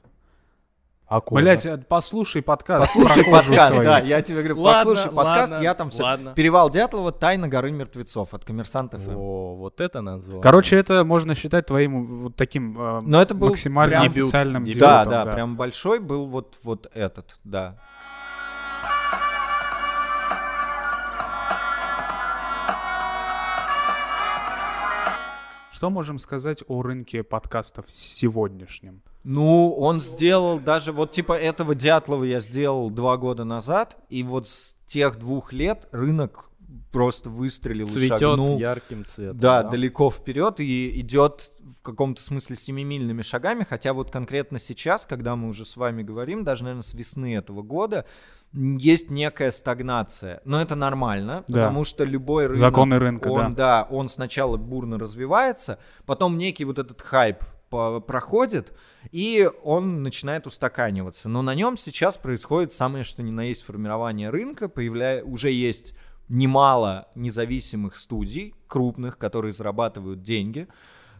А кожа? Блять, э, послушай подкаст. Послушай про кожу подкаст, свою. да, я тебе говорю, Ладно, послушай подкаст, ладно, я там все. ладно. Перевал Дятлова, Тайна горы мертвецов от коммерсанта ФМ. О, вот это название. Короче, это можно считать твоим вот таким э, Но это был максимально прям официальным дебют. Да, дебютом, да, прям большой был вот, вот этот, да. Что можем сказать о рынке подкастов сегодняшнем? Ну, он сделал даже, вот типа этого Дятлова я сделал два года назад, и вот с тех двух лет рынок просто выстрелил и Цветет шагнул. ярким цветом. Да, далеко вперед и идет в каком-то смысле семимильными шагами, хотя вот конкретно сейчас, когда мы уже с вами говорим, даже, наверное, с весны этого года, есть некая стагнация. Но это нормально, Да. потому что любой рынок... Законы рынка, он, да. он сначала бурно развивается, потом некий вот этот хайп проходит, и он начинает устаканиваться. Но на нем сейчас происходит самое что ни на есть формирование рынка, появляя... уже есть немало независимых студий, крупных, которые зарабатывают деньги.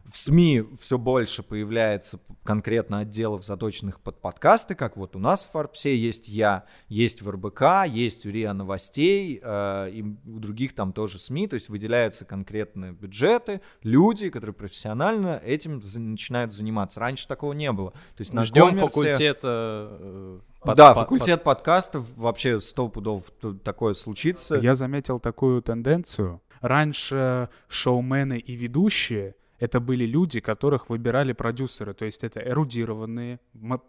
В СМИ все больше появляется конкретно отделов, заточенных под подкасты, как вот у нас в Форбсе есть я, есть в РБК, есть у РИА Новостей, э, и у других там тоже СМИ, то есть выделяются конкретные бюджеты, люди, которые профессионально этим за- начинают заниматься. Раньше такого не было. То есть на Ждем коммерсе- факультета... под- да, под- факультет подкастов вообще сто пудов такое случится. Я заметил такую тенденцию. Раньше шоумены и ведущие это были люди, которых выбирали продюсеры. То есть это эрудированные,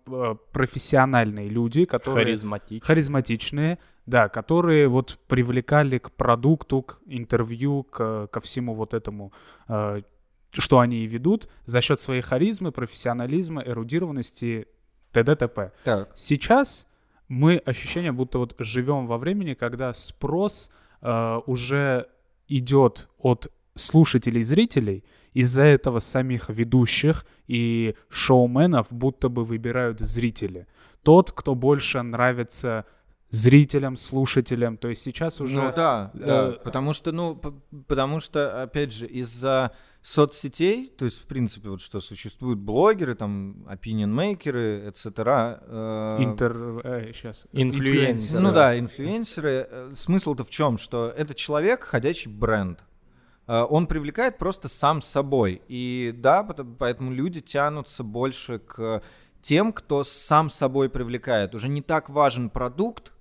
э, профессиональные люди, которые Харизматичный. харизматичные, да, которые вот привлекали к продукту, к интервью, к, ко всему вот этому, э, что они и ведут, за счет своей харизмы, профессионализма, эрудированности, т.д. т.п. Так. Сейчас мы ощущение, будто вот живем во времени, когда спрос э, уже идет от слушателей, зрителей, из-за этого самих ведущих и шоуменов будто бы выбирают зрители. Тот, кто больше нравится зрителям, слушателям. То есть сейчас уже... Ну да, да, э, потому что, ну, потому что, опять же, из-за соцсетей, то есть, в принципе, вот что существуют блогеры, там, opinion-мейкеры, etc. э, Интер... сейчас. Инфлюенсеры. Ну да, инфлюенсеры. Э, Смысл-то в чем? Что это человек, ходячий бренд. Э, Он привлекает просто сам собой. И да, поэтому люди тянутся больше к тем, кто сам собой привлекает. Уже не так важен продукт,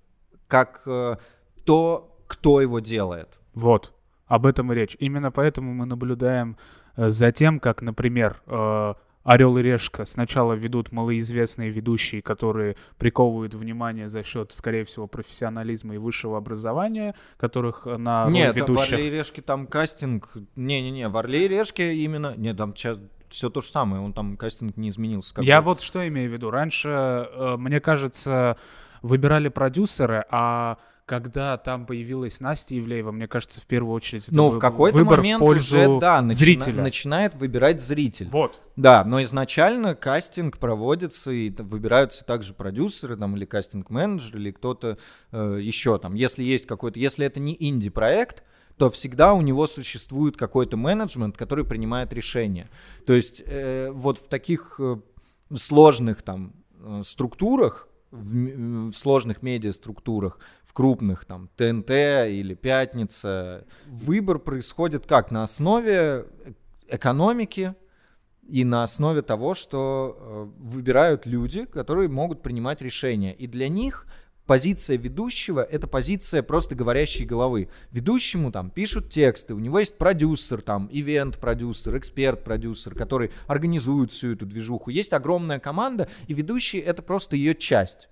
как э, то, кто его делает. Вот, об этом и речь. Именно поэтому мы наблюдаем э, за тем, как, например, э, Орел и Решка сначала ведут малоизвестные ведущие, которые приковывают внимание за счет, скорее всего, профессионализма и высшего образования, которых э, на Нет, в ведущих... Орле и Решке там кастинг... Не-не-не, в Орле и Решке именно... Нет, там сейчас все то же самое, он там кастинг не изменился. Я вот что имею в виду. Раньше, мне кажется, выбирали продюсеры, а когда там появилась Настя Ивлеева, мне кажется, в первую очередь это Ну, в какой-то выбор момент в пользу уже, да, начина- зрителя. начинает выбирать зритель. Вот. Да, но изначально кастинг проводится, и выбираются также продюсеры там, или кастинг-менеджер, или кто-то э, еще там. Если есть какой-то, если это не инди-проект, то всегда у него существует какой-то менеджмент, который принимает решения. То есть э, вот в таких э, сложных там э, структурах, в, в сложных медиаструктурах, в крупных там ТНТ или Пятница, выбор происходит как? На основе э- экономики, и на основе того, что э, выбирают люди, которые могут принимать решения. И для них позиция ведущего — это позиция просто говорящей головы. Ведущему там пишут тексты, у него есть продюсер, там, ивент-продюсер, эксперт-продюсер, который организует всю эту движуху. Есть огромная команда, и ведущий — это просто ее часть.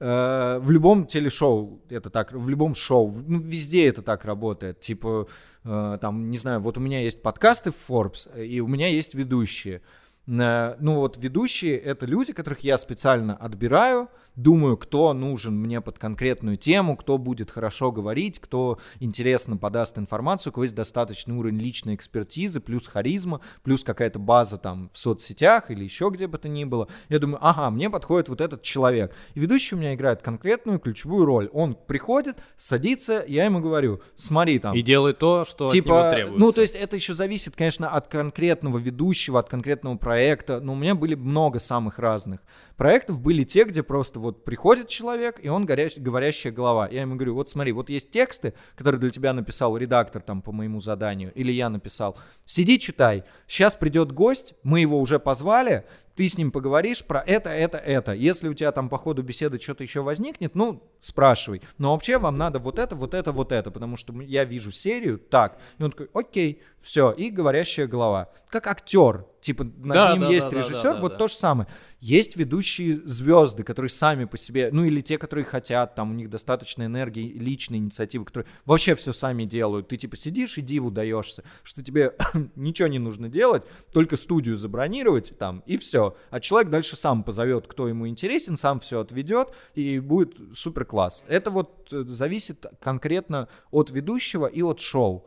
Э, В любом телешоу это так, в любом шоу, ну, везде это так работает. Типа, э, там, не знаю, вот у меня есть подкасты в Forbes, и у меня есть ведущие. Э, Ну вот ведущие это люди, которых я специально отбираю, думаю, кто нужен мне под конкретную тему, кто будет хорошо говорить, кто интересно подаст информацию, у кого есть достаточный уровень личной экспертизы, плюс харизма, плюс какая-то база там в соцсетях или еще где бы то ни было. Я думаю, ага, мне подходит вот этот человек. И ведущий у меня играет конкретную ключевую роль. Он приходит, садится, я ему говорю, смотри там, И делай то, что от него типа, требуется. ну, то есть это еще зависит, конечно, от конкретного ведущего, от конкретного проекта. Проекта, но у меня были много самых разных проектов. Были те, где просто вот приходит человек, и он горящ, говорящая голова. Я ему говорю, вот смотри, вот есть тексты, которые для тебя написал редактор там по моему заданию, или я написал. Сиди, читай. Сейчас придет гость, мы его уже позвали, ты с ним поговоришь про это, это, это. Если у тебя там по ходу беседы что-то еще возникнет, ну, спрашивай. Но вообще вам надо вот это, вот это, вот это, потому что я вижу серию так. И он такой, окей, все, и говорящая голова. Как актер, типа над Да, ним да, есть да, режиссер, да, да, вот да. то же самое. Есть ведущие звезды, которые сами по себе, ну или те, которые хотят, там у них достаточно энергии, личной инициативы, которые вообще все сами делают. Ты типа сидишь и диву даешься, что тебе [CLEARS THROAT] ничего не нужно делать, только студию забронировать там и все. А человек дальше сам позовет, кто ему интересен, сам все отведет и будет супер класс. Это вот э, зависит конкретно от ведущего и от шоу.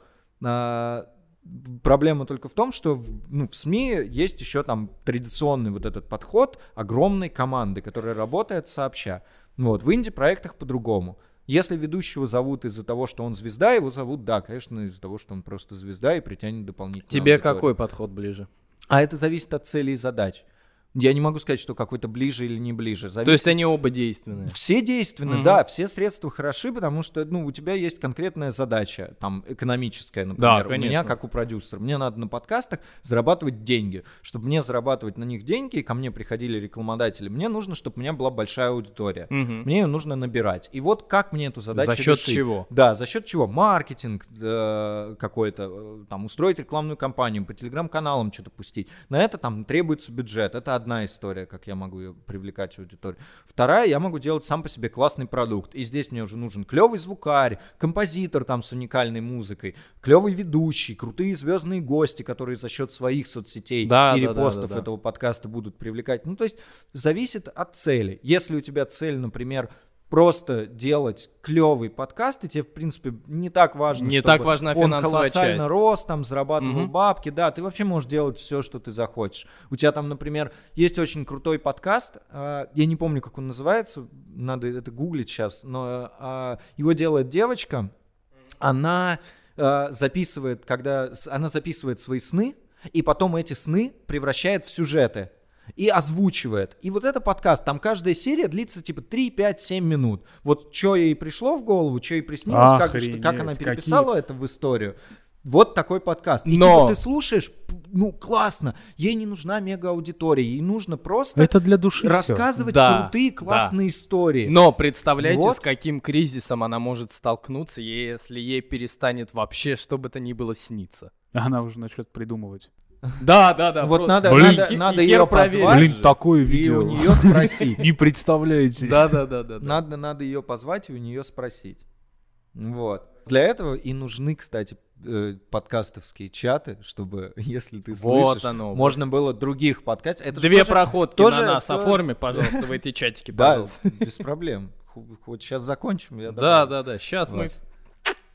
Проблема только в том, что в, ну, в СМИ есть еще там традиционный вот этот подход огромной команды, которая работает сообща. Вот, в инди-проектах по-другому. Если ведущего зовут из-за того, что он звезда, его зовут, да, конечно, из-за того, что он просто звезда и притянет дополнительно. Тебе какой подход ближе? А это зависит от целей и задач. Я не могу сказать, что какой-то ближе или не ближе. То есть они оба действенные. Все действенны, Мгм. да, все средства хороши, потому что, ну, у тебя есть конкретная задача, там, экономическая, например. У меня, конечно. как у продюсера, мне надо на подкастах зарабатывать деньги. Чтобы мне зарабатывать на них деньги, и ко мне приходили рекламодатели, мне нужно, чтобы у меня была большая аудитория. Мгм. Мне ее нужно набирать. И вот как мне эту задачу За счет решить? чего? Да, за счет чего? Маркетинг э, какой-то, э, там, устроить рекламную кампанию, по телеграм-каналам что-то пустить. На это там требуется бюджет. Это одна история, как я могу привлекать аудиторию. Вторая, я могу делать сам по себе классный продукт. И здесь мне уже нужен клевый звукарь, композитор там с уникальной музыкой, клевый ведущий, крутые звездные гости, которые за счет своих соцсетей Да, и да, репостов да, да. этого подкаста будут привлекать. Ну, то есть зависит от цели. Если у тебя цель, например, просто делать клевый подкаст, и тебе, в принципе, не так важно, Не так важна он колоссально часть. рос, там, зарабатывал Мгм. бабки, да, ты вообще можешь делать все, что ты захочешь. У тебя там, например, есть очень крутой подкаст, а, я не помню, как он называется, надо это гуглить сейчас, но а, его делает девочка, она а, записывает, когда она записывает свои сны, и потом эти сны превращает в сюжеты и озвучивает. И вот это подкаст, там каждая серия длится типа 3, 5, 7 минут. Вот что ей пришло в голову, что ей приснилось, как, что- как она переписала это в историю. Вот такой подкаст. И Но- типа ты слушаешь, ну классно, ей не нужна мега аудитория, ей нужно просто Это для души рассказывать Да, крутые, классные истории. Но представляете, Вот. с каким кризисом она может столкнуться, если ей перестанет вообще что бы то ни было сниться. Она уже начнет придумывать. Да, да, да. Вот просто- надо, Блин, надо, надо ее позвать. Блин, такое и видео. у нее спросить. Не представляете. Да, да, да, да. Надо, надо ее позвать и у нее спросить. Вот. Для этого и нужны, кстати, э, подкастовские чаты, чтобы, [LAUGHS] если ты Вот слышишь, оно, вот. можно было других подкастов. Это Две тоже- проходки тоже- на нас тоже- оформи, [LAUGHS] пожалуйста, в эти чатики, Да, без проблем. Вот сейчас закончим, я Да, да, да. Сейчас мы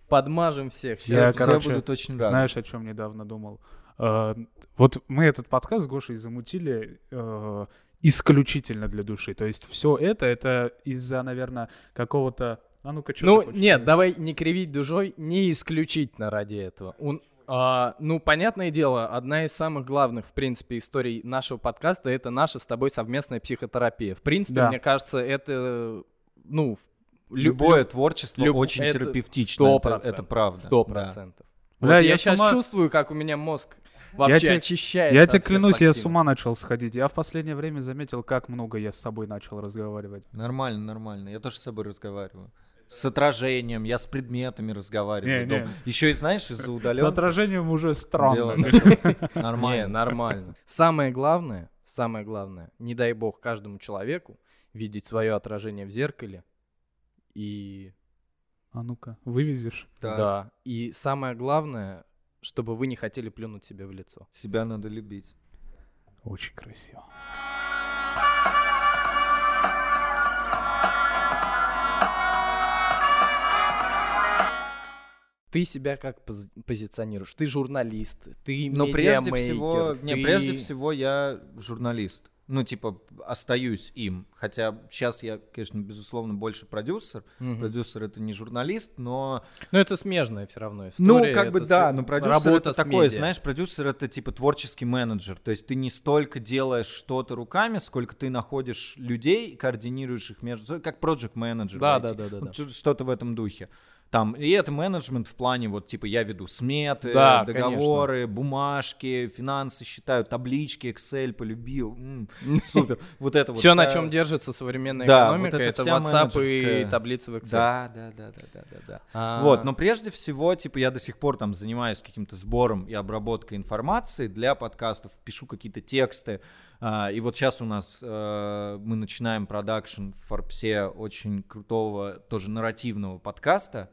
подмажем всех. Все, Я, короче, будут очень рады. Знаешь, о чем недавно думал? Э, Вот мы этот подкаст с Гошей замутили э, исключительно для души. То есть все это, это из-за, наверное, какого-то... А ну-ка, что Ну, нет, давай не кривить душой, не исключительно ради этого. Он, а, ну, понятное дело, одна из самых главных, в принципе, историй нашего подкаста — это наша с тобой совместная психотерапия. В принципе, Да. мне кажется, это, ну, лю- Любое лю- творчество люб- очень это терапевтично. сто Это, процентов, это правда. Сто да. процентов. Бля, Вот я я с сейчас чувствую, как у меня мозг вообще те- очищается. Я тебе клянусь, я с ума начал сходить. Я в последнее время заметил, как много я с собой начал разговаривать. Нормально, нормально. Я тоже с собой разговариваю. С отражением, я с предметами разговариваю. Не, не. Еще и знаешь, из-за С удаленки. отражением уже странно. [LAUGHS] Не, Нормально. нормально. Самое главное, самое главное, не дай бог каждому человеку видеть свое отражение в зеркале. И А ну-ка, вывезешь? Так, да. И самое главное, чтобы вы не хотели плюнуть себе в лицо. Себя надо любить. Очень красиво. Ты себя как пози- позиционируешь? Ты журналист, ты Но прежде всего, не, ты- прежде всего я журналист. Ну, типа, остаюсь им. Хотя сейчас я, конечно, безусловно, больше продюсер. Мгм. Продюсер это не журналист, но Ну, это смежная все равно история. ну, как бы это да, с- но продюсер это с такой, медиа. знаешь, продюсер это типа творческий менеджер. То есть ты не столько делаешь что-то руками, сколько ты находишь людей, координируешь их между собой, как проект менеджер. Да, да, да, да, да. Что-то в этом духе. Там, и это менеджмент в плане, вот, типа, я веду сметы, Да, договоры, бумажки, финансы считаю, таблички, Excel полюбил, м, [LAUGHS] супер. Вот это вот Все, на чем держится современная экономика, это WhatsApp и таблицы в Excel. Да, да, да, да, да, да, да. А, Вот, но прежде всего, типа, я до сих пор там занимаюсь каким-то сбором и обработкой информации для подкастов, пишу какие-то тексты. А, и вот сейчас у нас э, мы начинаем продакшн в Форбсе очень крутого, тоже нарративного подкаста.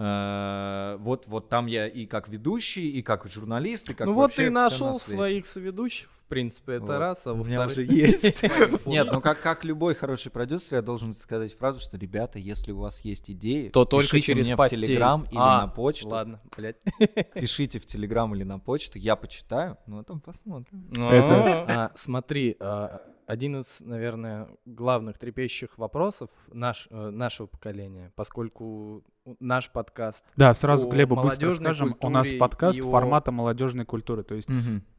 Э, вот, вот там я и как ведущий, и как журналист, и как ну вот ты нашел своих соведущих, в принципе, это Вот. раз, а У меня уже есть. [LAUGHS] Нет, ну как, как любой хороший продюсер, я должен сказать фразу, что, ребята, если у вас есть идеи, То только пишите через мне постель. в Телеграм или А, на почту. Ладно, блядь. [LAUGHS] Пишите в Телеграм или на почту, я почитаю, ну а там посмотрим. А, Смотри, а, один из, наверное, главных трепещущих вопросов наш, э, нашего поколения, поскольку наш подкаст Да, сразу О Глебу быстро скажем, у нас подкаст и о- формата молодежной культуры. То есть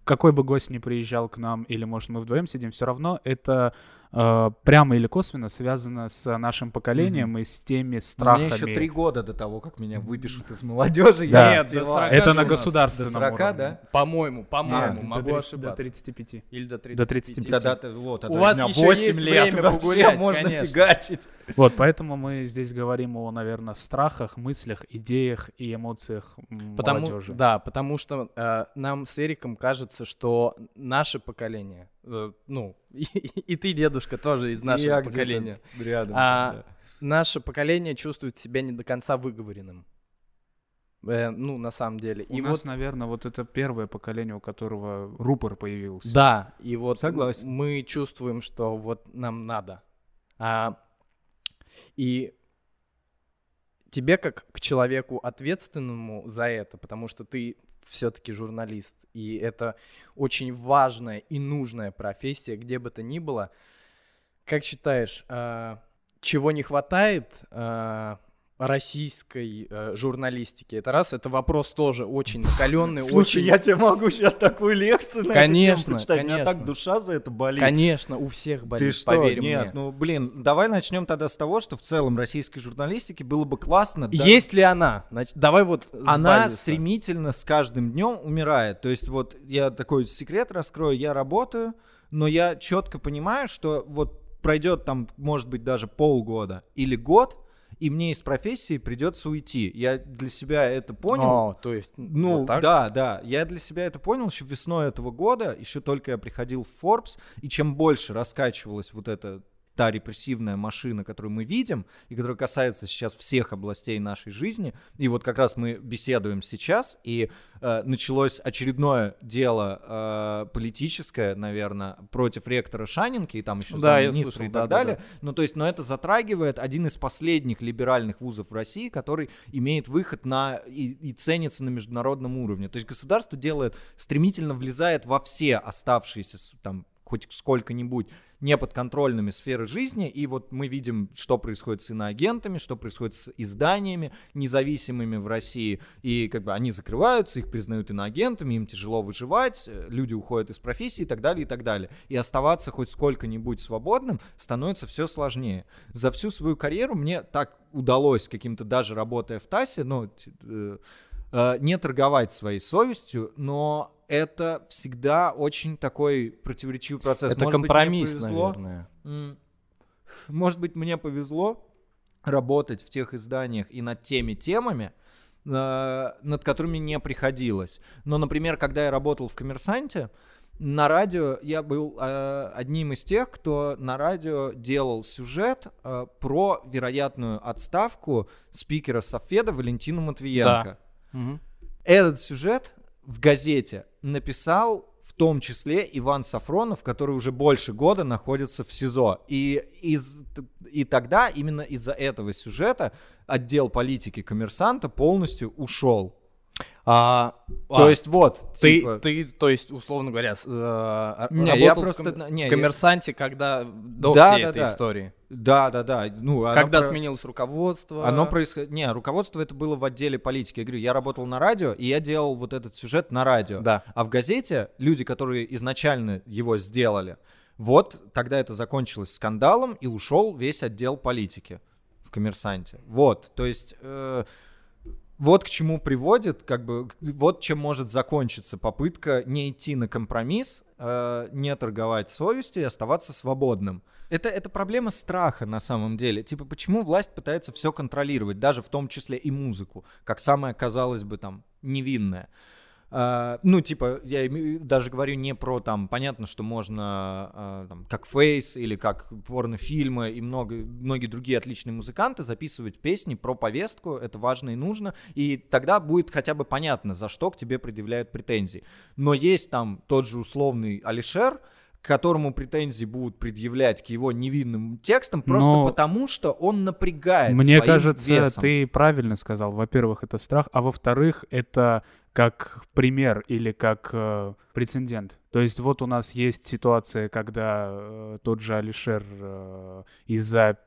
какой бы гость ни приезжал к нам, или, может, мы вдвоем сидим, все равно это прямо или косвенно связано с нашим поколением и с теми Мне страхами. еще три года до того, как меня выпишут из молодежи, Да. я Нет, до успеваю. 40 Это на государственном До 40, уровне. да? По-моему, по-моему, Нет, могу до, 30 ошибаться. до 35. Или до 35. До 35. Да, да, ты- вот, У вас еще 8 есть лет, время погулять, можно конечно. фигачить. Вот, поэтому мы здесь говорим о, наверное, страхах, мыслях, идеях и эмоциях Потому, молодежи. да, потому что э, нам с Эриком кажется, что наше поколение, э, ну, и, и ты, дедушка, тоже из нашего Я поколения, Рядом. А, да. наше поколение чувствует себя не до конца выговоренным. Э, ну, на самом деле. У и нас, вот, наверное, вот это первое поколение, у которого рупор появился. да, и вот Согласен. мы чувствуем, что вот нам надо. А, и тебе как к человеку ответственному за это, потому что ты все-таки журналист, и это очень важная и нужная профессия, где бы то ни было. Как считаешь, а, чего не хватает а, российской э, журналистики? Это раз, это вопрос тоже очень накаленный, Слушай, очень... я тебе могу сейчас такую лекцию на Конечно, эту тему прочитать. У меня так конечно. душа за это болит. Конечно, у всех болит, Ты что? поверь Нет, мне. ну блин, давай начнем тогда с того, что в целом российской журналистике было бы классно. да- Есть ли она? Значит, давай вот Она базиса. стремительно с каждым днем умирает. То есть вот я такой секрет раскрою, я работаю, но я четко понимаю, что вот пройдет там, может быть, даже полгода или год, и мне из профессии придется уйти. Я для себя это понял. О, то есть, Ну, вот так? да, да. Я для себя это понял еще весной этого года. Еще только я приходил в Forbes. И чем больше раскачивалась вот эта та репрессивная машина, которую мы видим, и которая касается сейчас всех областей нашей жизни. И вот как раз мы беседуем сейчас, и э, началось очередное дело э, политическое, наверное, против ректора Шанинки, и там еще Да, министра слышал, и так да, да, далее. Ну, то есть, но это затрагивает один из последних либеральных вузов в России, который имеет выход на и, и ценится на международном уровне. То есть государство делает, стремительно влезает во все оставшиеся там хоть сколько-нибудь неподконтрольными сферы жизни, и вот мы видим, что происходит с иноагентами, что происходит с изданиями независимыми в России, и как бы они закрываются, их признают иноагентами, им тяжело выживать, э, люди уходят из профессии и так далее, и так далее. И оставаться хоть сколько-нибудь свободным становится все сложнее. За всю свою карьеру мне так удалось каким-то, даже работая в ТАССе, ну, э, э, не торговать своей совестью, но это всегда очень такой противоречивый процесс. Это Может быть, компромисс, повезло, наверное. Может быть, мне повезло работать в тех изданиях и над теми темами, э, над которыми не приходилось. Но, например, когда я работал в «Коммерсанте», на радио я был э, одним из тех, кто на радио делал сюжет э, про вероятную отставку спикера Софеда Валентину Матвиенко. Мгм. Этот сюжет в газете написал в том числе Иван Сафронов, который уже больше года находится в СИЗО. И, из, и тогда именно из-за этого сюжета отдел политики коммерсанта полностью ушел. А, То а, есть вот, ты, типа- ты, то есть, условно говоря, с- э, Не, работал я в просто- ком- не, в я- коммерсанте, когда до Да, всей да, этой да. истории. Да, да, да. Ну, когда про- сменилось руководство. Оно происходит... Не, руководство это было в отделе политики. Я говорю, я работал на радио, и я делал вот этот сюжет на радио. Да. А в газете люди, которые изначально его сделали, вот тогда это закончилось скандалом, и ушел весь отдел политики в коммерсанте. Вот, то есть... э, вот к чему приводит, как бы, вот чем может закончиться попытка не идти на компромисс, э, не торговать совестью и оставаться свободным. Это, это проблема страха на самом деле. Типа, почему власть пытается все контролировать, даже в том числе и музыку, как самое, казалось бы, там, невинное. А, ну, типа, я даже говорю не про там, понятно, что можно а, там, как Фейс или как порнофильмы и много, многие другие отличные музыканты записывать песни про повестку, это важно и нужно, и тогда будет хотя бы понятно, за что к тебе предъявляют претензии. Но есть там тот же условный Алишер, к которому претензии будут предъявлять к его невинным текстам, просто Но- потому что он напрягает Мне кажется, весом. ты правильно сказал. Во-первых, это страх, а во-вторых, это как пример или как э, прецедент. То есть вот у нас есть ситуация, когда э, тот же Алишер э, из-за,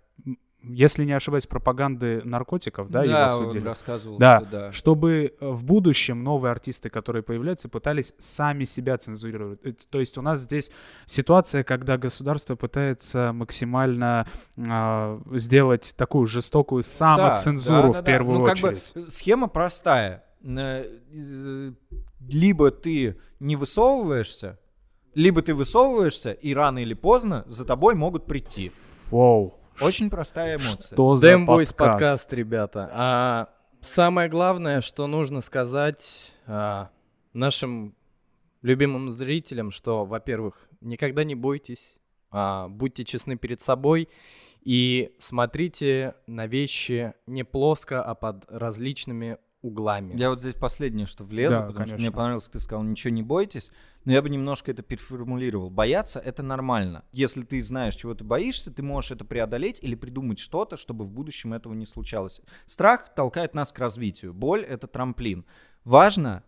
если не ошибаюсь, пропаганды наркотиков, да, его он судили. рассказывал, Да, что да. чтобы э, в будущем новые артисты, которые появляются, пытались сами себя цензурировать. Э, То есть у нас здесь ситуация, когда государство пытается максимально а, сделать такую жестокую самоцензуру Да, да, в да, да. первую ну, очередь. Как бы, э, схема простая. Э, э, Либо ты не высовываешься, либо ты высовываешься, и рано или поздно за тобой могут прийти. Воу. Очень простая эмоция. Что за Дэм Бойс подкаст? подкаст, ребята. А самое главное, что нужно сказать а, нашим любимым зрителям, что, во-первых, никогда не бойтесь, а, будьте честны перед собой и смотрите на вещи не плоско, а под различными углами. Я вот здесь последнее, что влезу, Да, потому что конечно. мне понравилось, как ты сказал, ничего не бойтесь, но я бы немножко это переформулировал. Бояться — это нормально. Если ты знаешь, чего ты боишься, ты можешь это преодолеть или придумать что-то, чтобы в будущем этого не случалось. Страх толкает нас к развитию. Боль — это трамплин. Важно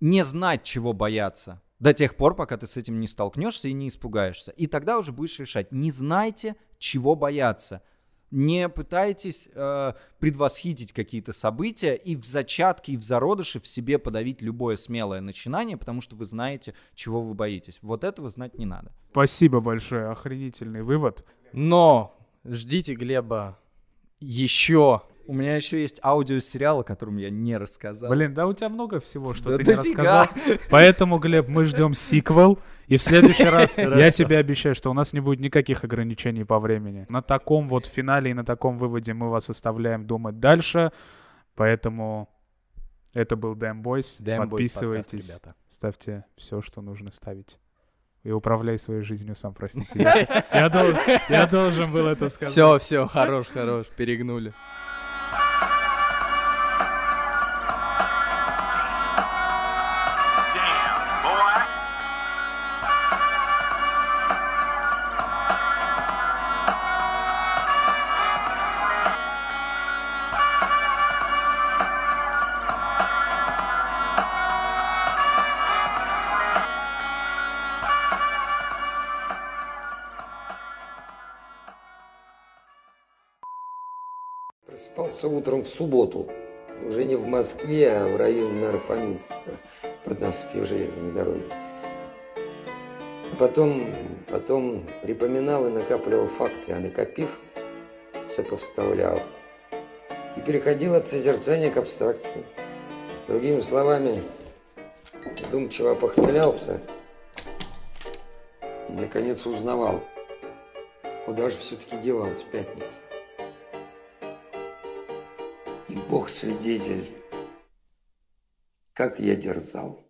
не знать, чего бояться. До тех пор, пока ты с этим не столкнешься и не испугаешься. И тогда уже будешь решать. Не знайте, чего бояться. Не пытайтесь э, предвосхитить какие-то события и в зачатке, и в зародыше в себе подавить любое смелое начинание, потому что вы знаете, чего вы боитесь. Вот этого знать не надо. Спасибо большое, охренительный вывод. Но ждите Глеба еще. У меня еще есть аудиосериал, о котором я не рассказал. Блин, да у тебя много всего, что Да ты не рассказал. Поэтому, Глеб, мы ждем сиквел. И в следующий раз я тебе обещаю, что у нас не будет никаких ограничений по времени. На таком вот финале и на таком выводе мы вас оставляем думать дальше. Поэтому это был Damn Boys. Дэм Бойс подкаст, Подписывайтесь, ребята. ставьте все, что нужно ставить. И управляй своей жизнью сам, простите. [LAUGHS] Я- Я должен- я должен был это сказать. Все, все, хорош, хорош, перегнули. Субботу. Уже не в Москве, а в районе Нарфаминска, [LAUGHS] под насыпью железной дороги. Потом, потом припоминал и накапливал факты, а накопив, сопоставлял. И переходил от созерцания к абстракции. Другими словами, думчиво похмелялся и, наконец, узнавал, куда же все-таки девалась пятница. Бог свидетель, как я дерзал.